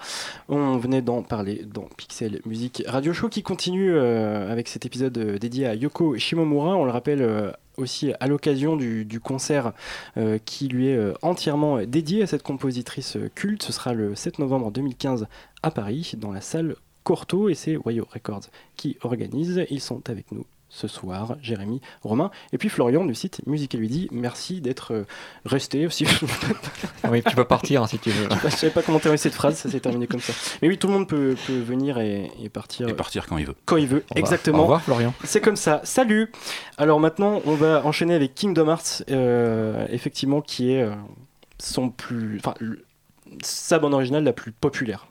On venait d'en parler dans Pixel Music Radio Show qui continue euh, avec cet épisode euh, dédié à Yoko Shimomura. On le rappelle euh, aussi à l'occasion du, concert qui lui est entièrement dédié à cette compositrice culte. Ce sera le 7 novembre 2015 à Paris dans la salle Corto et c'est Wayo Records qui organise. Ils sont avec nous ce soir, Jérémy, Romain et puis Florian du site Musical lui dit merci d'être euh, resté aussi. Ah oui, tu peux partir hein, si tu veux. Je sais pas- je savais pas comment terminer cette phrase, ça s'est terminé comme ça. Mais oui, tout le monde peut, peut venir et, et partir Et partir quand il veut. quand il veut. Exactement. Au revoir Florian. C'est comme ça. Salut. Alors maintenant, on va enchaîner avec Kingdom Hearts, euh, effectivement, qui est euh, son plus, enfin, sa bande originale la plus populaire.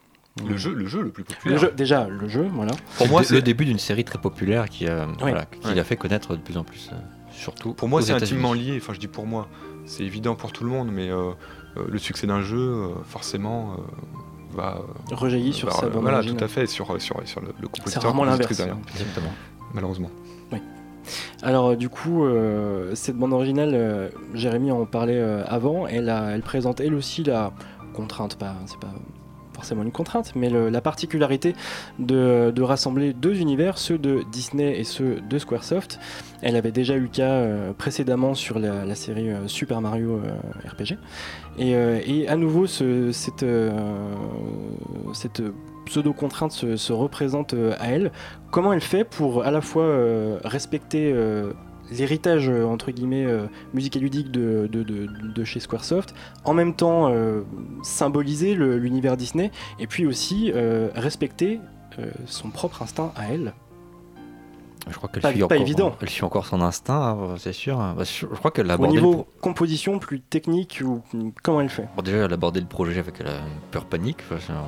Le jeu, le jeu le plus Le populaire. jeu, déjà le jeu, voilà. Pour moi, C'est- c'est le début d'une série très populaire qui, a, voilà, qui Ouais. l'a fait connaître de plus en plus, euh, surtout Pour moi, c'est intimement lié. Enfin, je dis pour moi. C'est évident pour tout le monde, mais euh, euh, le succès d'un jeu, euh, forcément, euh, va. Rejaillit sur sa bande Voilà, tout à fait, sur, sur, sur le, le C'est compositeur. rarement compositrice l'inverse. derrière, Exactement. malheureusement. Alors euh, du coup, euh, cette bande originale, euh, Jérémy en parlait euh, avant, elle, a- elle présente elle aussi la contrainte, pas, c'est pas forcément une contrainte, mais la particularité de, de rassembler deux univers, ceux de Disney et ceux de Squaresoft. Elle avait déjà eu le cas euh, précédemment sur la, série euh, Super Mario euh, RPG. Et, et à nouveau, ce- cette, cette pseudo-contrainte se, se représente à elle. Comment elle fait pour à la fois respecter l'héritage euh, entre guillemets euh, musical ludique de, de, de- de chez Squaresoft, en même temps euh, symboliser l'univers Disney, et puis aussi respecter son propre instinct à elle. Je crois qu'elle Pas- suit pas encore, évident. Elle suit encore son instinct, hein, c'est sûr. Bah, je, crois qu'elle a Au abordé niveau pro- composition plus technique, ou comment elle fait Bon, déjà, elle a abordé le projet avec la peur panique.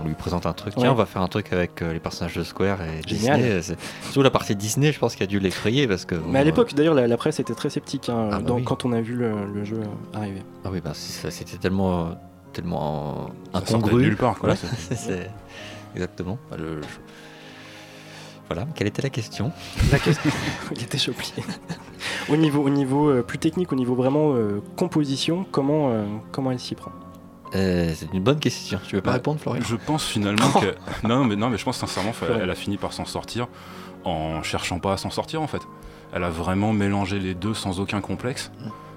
On lui présente un truc. Tiens, on va faire un truc avec euh, les personnages de Square et Génial. Disney. C'est- Surtout la partie Disney, je pense qu'il a dû l'effrayer parce que. Mais à bon, l'époque, d'ailleurs, la, la presse était très sceptique hein, Ah bah dans- oui. quand on a vu le, le jeu euh, arriver. euh, Ah oui, bah, c'était tellement, euh, tellement incongru. nulle part. Quoi. C'est- exactement. Bah, le- je- Voilà. Quelle était la question La question, il était choqué. au niveau, au niveau euh, plus technique, au niveau vraiment euh, composition, comment, euh, comment elle s'y prend? Euh, C'est une bonne question. Tu veux pas Bah, répondre, Florian? Je pense finalement que. Non, mais, non, mais je pense sincèrement qu'elle a fini par s'en sortir en cherchant pas à s'en sortir en fait. Elle a vraiment mélangé les deux sans aucun complexe.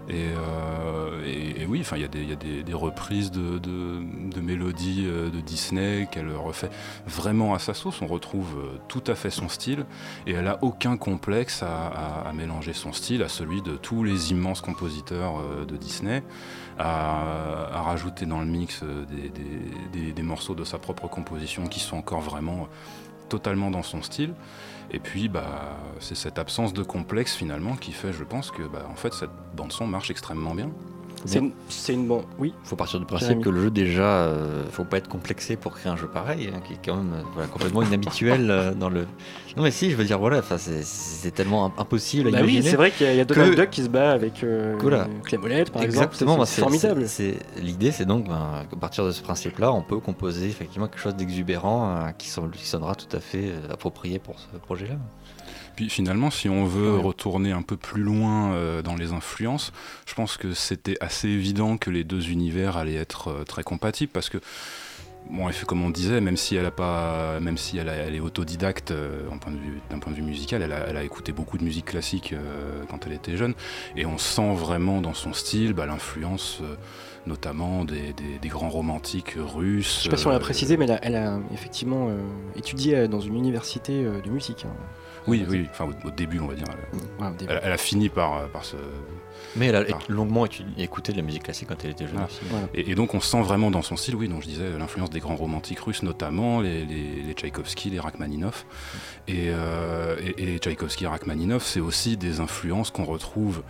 Et, euh, et- oui, il y a des, reprises de, mélodies euh, de Disney qu'elle refait vraiment à sa sauce. On retrouve euh, tout à fait son style et elle a aucun complexe à, mélanger son style à celui de tous les immenses compositeurs de Disney, à, rajouter dans le mix des morceaux de sa propre composition qui sont encore vraiment totalement dans son style. Et puis, bah, c'est cette absence de complexe finalement qui fait, je pense, que bah, en fait, cette bande son marche extrêmement bien. C'est une, une bon. Oui. faut partir du principe que le jeu déjà, euh, faut pas être complexé pour créer un jeu pareil, hein, qui est quand même euh, voilà, complètement inhabituel euh, dans le. Non mais si, je veux dire voilà, enfin c'est- tellement im- impossible à Bah oui, imaginer. c'est vrai qu'il y a, il a Donald que- Duck qui se bat avec euh, Voilà. Clé Molette, par Exactement, exemple. bah, C'est- formidable. L'idée, c'est donc ben, qu'à partir de ce principe-là, on peut composer effectivement quelque chose d'exubérant euh, qui, son- qui sonnera tout à fait euh, approprié pour ce projet-là. Puis finalement, si on veut Ouais. retourner un peu plus loin euh, dans les influences, je pense que c'était assez évident que les deux univers allaient être euh, très compatibles parce que Bon, elle fait comme on disait, même si elle a pas, même si elle, a- elle est autodidacte euh, point d'un point de vue musical, elle a, elle a écouté beaucoup de musique classique quand elle était jeune, et on sent vraiment dans son style bah, l'influence, notamment des, des- des grands romantiques russes. Je sais pas si on l'a précisé, mais elle a, elle a effectivement euh, étudié dans une université de musique. hein. Oui, oui, enfin au, au début, on va dire. Elle, Voilà, au début. elle- elle a fini par, euh, par se, Mais elle a longuement écouté de la musique classique quand elle était jeune Ah. aussi. Voilà. Et, et donc on sent vraiment dans son style, oui, dont je disais, l'influence des grands romantiques russes notamment, les, les, les Tchaïkovski, les Rachmaninov. Et, euh, et, Tchaïkovski et Rachmaninov, c'est aussi des influences qu'on retrouve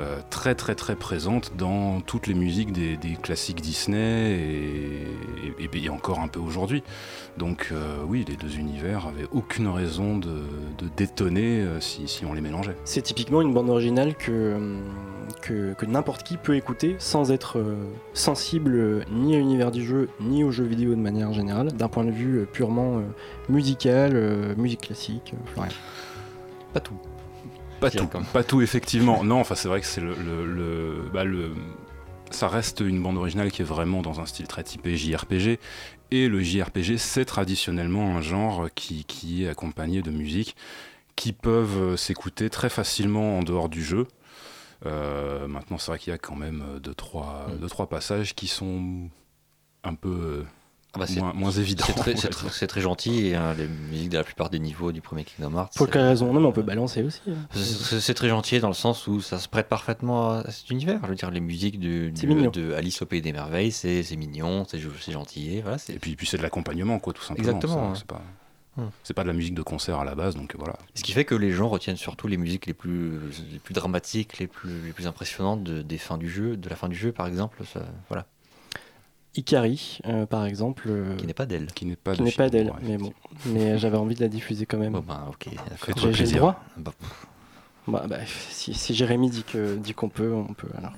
euh, très très très présentes dans toutes les musiques des, des classiques Disney et, et- et encore un peu aujourd'hui. Donc euh, oui, les deux univers avaient aucune raison de, de détonner euh, si, si on les mélangeait. C'est typiquement une bande originale que, que, que n'importe qui peut écouter sans être euh, sensible ni à l'univers du jeu, ni aux jeux vidéo de manière générale, d'un point de vue purement euh, musical, euh, musique classique. euh, Florian. Pas tout. Pas tout, comme- pas tout effectivement. Non, enfin c'est vrai que c'est le, le, le- bah, le- ça reste une bande originale qui est vraiment dans un style très typé JRPG. Et le JRPG, c'est traditionnellement un genre qui, qui, est accompagné de musique qui peuvent s'écouter très facilement en dehors du jeu. Euh, maintenant, c'est vrai qu'il y a quand même deux trois, mm. deux, trois passages qui sont un peu ah bah moins, moins évidents. C'est très, gentil, et, hein, les musiques de la plupart des niveaux du premier Kingdom Hearts. Pour quelle raison? Non, mais on peut balancer aussi. Hein. C'est très gentil dans le sens où ça se prête parfaitement à cet univers. Je veux dire, les musiques du, de Alice au Pays des Merveilles, c'est mignon, c'est gentil. Et, voilà, et puis, puis c'est de l'accompagnement, quoi, tout simplement. Exactement. C'est pas... C'est pas de la musique de concert à la base, donc voilà. Ce qui fait que les gens retiennent surtout les musiques les plus, les plus dramatiques, les plus, les plus impressionnantes de, des fins du jeu, de la fin du jeu par exemple. voilà. Ikari, euh, par exemple. Euh, qui n'est pas d'elle. Qui n'est pas, pas d'elle, mais bon. Mais j'avais envie de la diffuser quand même. Bon, ben, ok. J'ai le droit bah, bah, bah, si, si, Jérémy dit qu'on dit qu'on peut, on peut alors.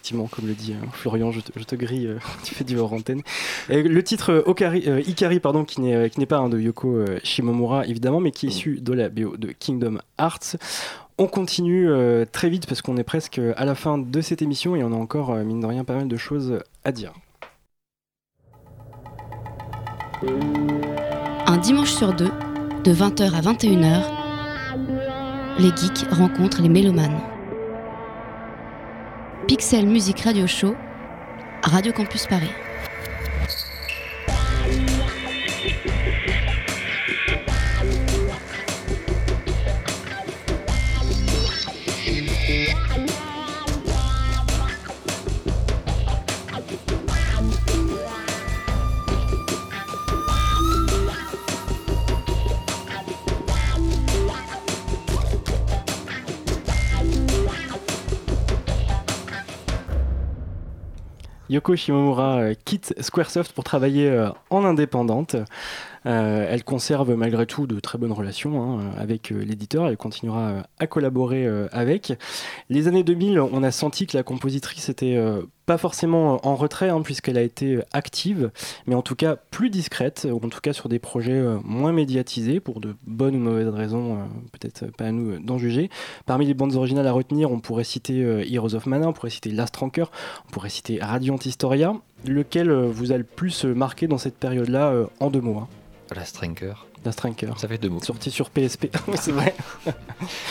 Effectivement, comme le dit euh, Florian, je te, grille, euh, tu fais du hors antenne. le titre euh, Okari, Ikari, pardon, qui n'est pas un de Yoko Shimomura, évidemment, mais qui est issu de la BO de Kingdom Hearts. On continue très vite parce qu'on est presque à la fin de cette émission et on a encore, mine de rien, pas mal de choses à dire. Un dimanche sur deux, de 20h à 21h, les geeks rencontrent les mélomanes. Pixel Music Radio Show, Radio Campus Paris. Yoko Shimomura quitte Squaresoft pour travailler en indépendante. Euh, elle conserve malgré tout de très bonnes relations hein, avec euh, l'éditeur, elle continuera euh, à collaborer avec. Les années 2000, on a senti que la compositrice était pas forcément en retrait, hein, puisqu'elle a été active, mais en tout cas plus discrète, ou en tout cas sur des projets moins médiatisés, pour de bonnes ou mauvaises raisons, peut-être pas à nous d'en juger. Parmi les bandes originales à retenir, on pourrait citer Heroes of Mana, on pourrait citer Last Ranker, on pourrait citer Radiant Historia. Lequel vous a le plus marqué dans cette période-là, en deux mots hein? La Strinker. La Strinker. Ça fait deux mots. Sorti sur PSP. c'est vrai.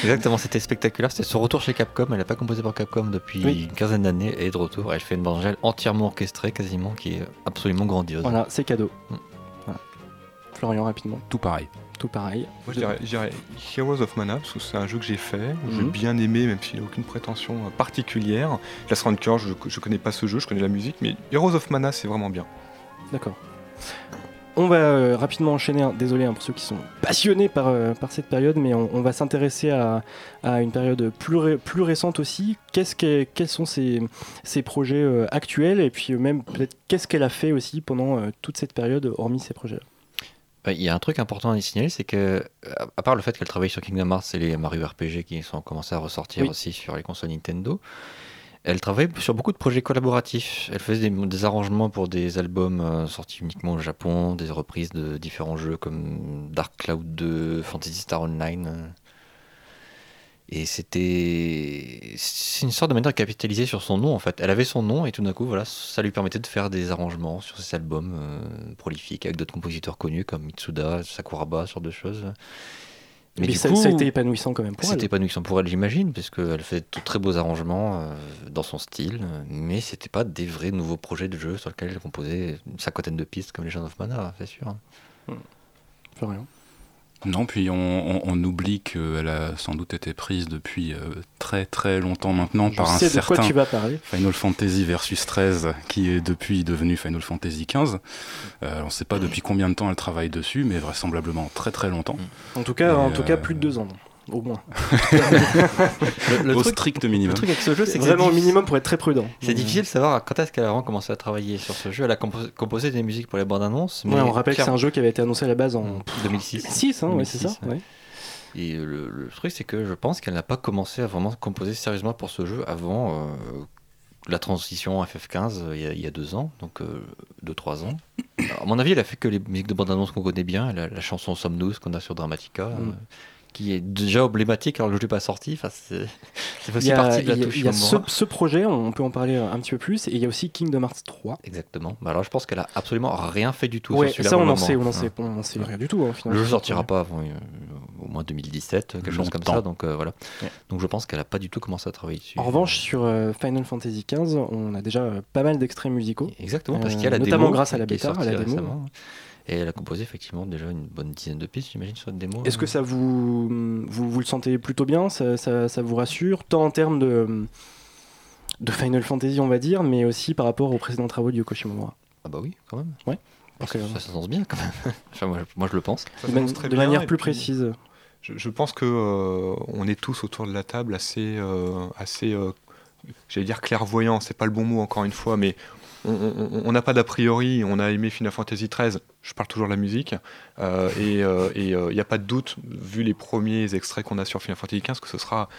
Exactement, c'était spectaculaire. C'était son retour chez Capcom. Elle n'a pas composé pour Capcom depuis une quinzaine d'années. Et de retour, elle fait une bande entièrement orchestrée, quasiment, qui est absolument grandiose. Voilà, c'est cadeau. Mm. Florian, rapidement. Tout pareil. Tout pareil. Moi, je dirais, Heroes of Mana, parce que c'est un jeu que j'ai fait, que j'ai mhm. bien aimé, même s'il n'a aucune prétention particulière. La Strinker, je ne connais pas ce jeu, je connais la musique, mais Heroes of Mana, c'est vraiment bien. D'accord. On va euh, rapidement enchaîner, hein. désolé hein, pour ceux qui sont passionnés par, euh, par cette période, mais on, va s'intéresser à, une période plus, plus récente aussi. Qu'est-ce quels sont ces, projets euh, actuels? Et puis même peut-être qu'est-ce qu'elle a fait aussi pendant toute cette période, hormis ces projets-là? Il y a un truc important à y signaler, c'est que, à part le fait qu'elle travaille sur Kingdom Hearts et les Mario RPG qui sont commencés à ressortir aussi sur les consoles Nintendo, elle travaillait sur beaucoup de projets collaboratifs. Elle faisait des, arrangements pour des albums euh, sortis uniquement au Japon, des reprises de différents jeux comme Dark Cloud 2, Fantasy Star Online. Et c'était c'est une sorte de manière de capitaliser sur son nom en fait. Elle avait son nom et tout d'un coup voilà, ça lui permettait de faire des arrangements sur ses albums euh, prolifiques avec d'autres compositeurs connus comme Mitsuda, Sakuraba, sur deux choses. Mais, ça, a été épanouissant quand même pour elle. C'était épanouissant pour elle, j'imagine, parce qu'elle fait de très beaux arrangements euh, dans son style, mais c'était pas des vrais nouveaux projets de jeu sur lesquels elle composait une cinquantaine de pistes comme Legend of Mana, c'est sûr. Hmm. Non, puis on, oublie qu'elle a sans doute été prise depuis euh, très très longtemps maintenant par un certain Final Fantasy Versus 13 qui est depuis devenu Final Fantasy 15. Euh, on ne sait pas depuis combien de temps elle travaille dessus, mais vraisemblablement très très longtemps. En tout cas, en tout cas plus de deux ans au moins. le, au strict minimum. Le truc avec ce jeu, c'est vraiment au minimum pour être très prudent. C'est difficile de savoir quand est-ce qu'elle a vraiment commencé à travailler sur ce jeu. Elle a composé des musiques pour les bandes annonces. Mais on rappelle que c'est un jeu qui avait été annoncé à la base en 2006. 6, hein, c'est ça. Et le, truc, c'est que je pense qu'elle n'a pas commencé à vraiment composer sérieusement pour ce jeu avant euh, la transition FF15 euh, il, y a, deux ans, donc 2-3 euh, ans. à mon avis, elle a fait que les musiques de bande annonce qu'on connaît bien, la, chanson Somnus qu'on a sur Dramatica. Mm qui est déjà emblématique alors le jeu n'est pas sorti. Enfin, c'est aussi partie de la touche. Il y a ce, projet, on peut en parler un petit peu plus, et il y a aussi Kingdom Hearts 3. Exactement. Bah, alors je pense qu'elle a absolument rien fait du tout. Ouais, ça on en sait, on en sait, on sait rien du tout. Hein, le jeu sortira pas avant euh, au moins 2017, quelque chose comme ça. Donc euh, voilà. Donc je pense qu'elle a pas du tout commencé à travailler dessus. En revanche, sur euh, Final Fantasy XV, on a déjà pas mal d'extraits musicaux. Exactement, parce qu'il y a la notamment grâce à la bêta, à la démo. Et elle a composé effectivement déjà une bonne dizaine de pistes, j'imagine, sur cette démo. Est-ce que ça vous, vous, le sentez plutôt bien? Ça, ça, vous rassure Tant en termes de, de Final Fantasy, on va dire, mais aussi par rapport aux précédents travaux de Yoko Shimomura? Ah bah oui, quand même. Ouais. Parce que, ça, ça bien quand même. enfin, moi, je le pense. de, manière plus précise. Je, pense que euh, on est tous autour de la table assez, euh, assez euh, j'allais dire clairvoyant, c'est pas le bon mot encore une fois, mais on n'a pas d'a priori, on a aimé Final Fantasy XIII, je parle toujours de la musique, euh, et il euh, n'y euh, a pas de doute, vu les premiers extraits qu'on a sur Final Fantasy XV, que ce sera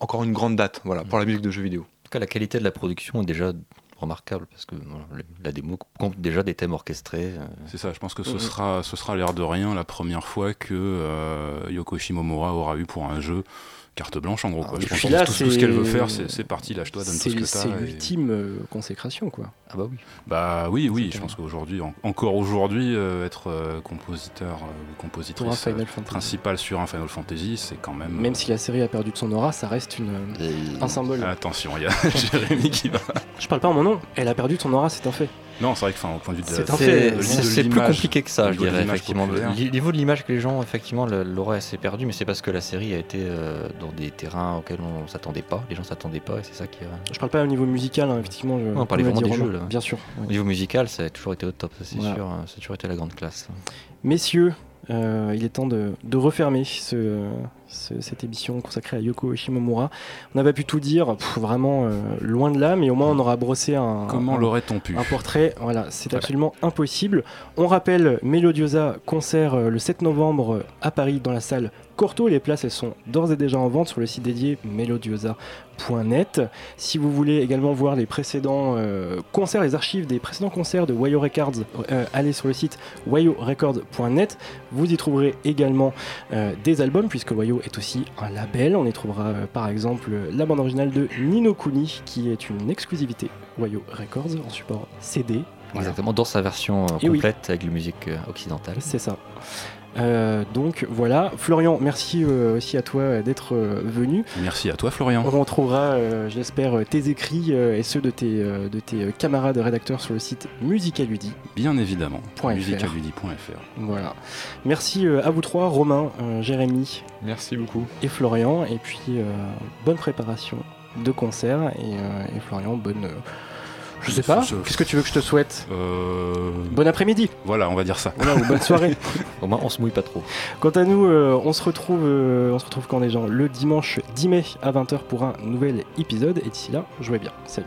encore une grande date voilà, pour la musique de jeux vidéo. En tout cas, la qualité de la production est déjà remarquable parce que la démo compte déjà des thèmes orchestrés. C'est ça, je pense que ce sera, ce sera l'air de rien la première fois que Yoko Shimomura aura eu pour un jeu carte blanche en gros. Quoi. je pense que tout, ce qu'elle veut faire, c'est parti, lâche-toi, donne tout ce que t'as. C'est l'ultime euh, consécration, quoi. Ah bah oui. Bah oui, oui, je pense qu'aujourd'hui, encore aujourd'hui, euh, être euh, compositeur ou compositrice principale sur un Final Fantasy, c'est quand même. Même si la série a perdu de son aura, ça reste une, un symbole. Attention, il y a Jérémy qui va. Je parle pas en mon nom, elle a perdu de son aura, c'est un fait. Non, c'est vrai que, au point de vue de c'est plus compliqué que ça, je dirais effectivement. Le niveau de l'image que les gens effectivement l'auraient assez perdu, mais c'est parce que la série a été euh, dans des terrains auxquels on s'attendait pas, les gens s'attendaient pas, et c'est ça qui. Je parle pas au niveau musical, hein, effectivement. Je, on parlait vraiment des jeux là. Bien sûr. Au niveau musical, ça a toujours été au top, ça c'est sûr. Ça a toujours été la grande classe. Messieurs, euh, il est temps de, refermer ce, cette émission consacrée à Yoko Shimomura. On n'a pas pu tout dire, vraiment loin de là, mais au moins on aura brossé un. Comment l'aurait-on pu Un portrait, voilà, c'est absolument impossible. On rappelle Melodiosa concert le 7 novembre à Paris dans la salle Corto. Les places, elles sont d'ores et déjà en vente sur le site dédié melodiosa.net. Si vous voulez également voir les précédents euh, concerts, les archives des précédents concerts de Wayo Records, euh, allez sur le site wayorecords.net. Vous y trouverez également euh, des albums, puisque Wayo est aussi un label. On y trouvera par exemple la bande originale de Nino Kuni, qui est une exclusivité Wayo Records en support CD. Exactement, dans sa version complète avec la musique occidentale. C'est ça. Euh, donc voilà, Florian, merci euh, aussi à toi d'être euh, venu. Merci à toi Florian. On retrouvera, j'espère, tes écrits et ceux de tes, de tes camarades rédacteurs sur le site Musicaludi. Bien évidemment. Musicaludi.fr. Voilà. Merci à vous trois, Romain, Jérémy. Merci beaucoup. Et Florian. Et puis bonne préparation de concert et, et Florian, bonne je sais pas. Qu'est-ce que tu veux que je te souhaite euh... Bon après-midi. Voilà, on va dire ça. ou bonne soirée. Au moins, on se mouille pas trop. Quant à nous, euh, on se retrouve, euh, on se retrouve quand les gens? Le dimanche 10 mai à 20h pour un nouvel épisode. Et d'ici là, jouez bien. Salut.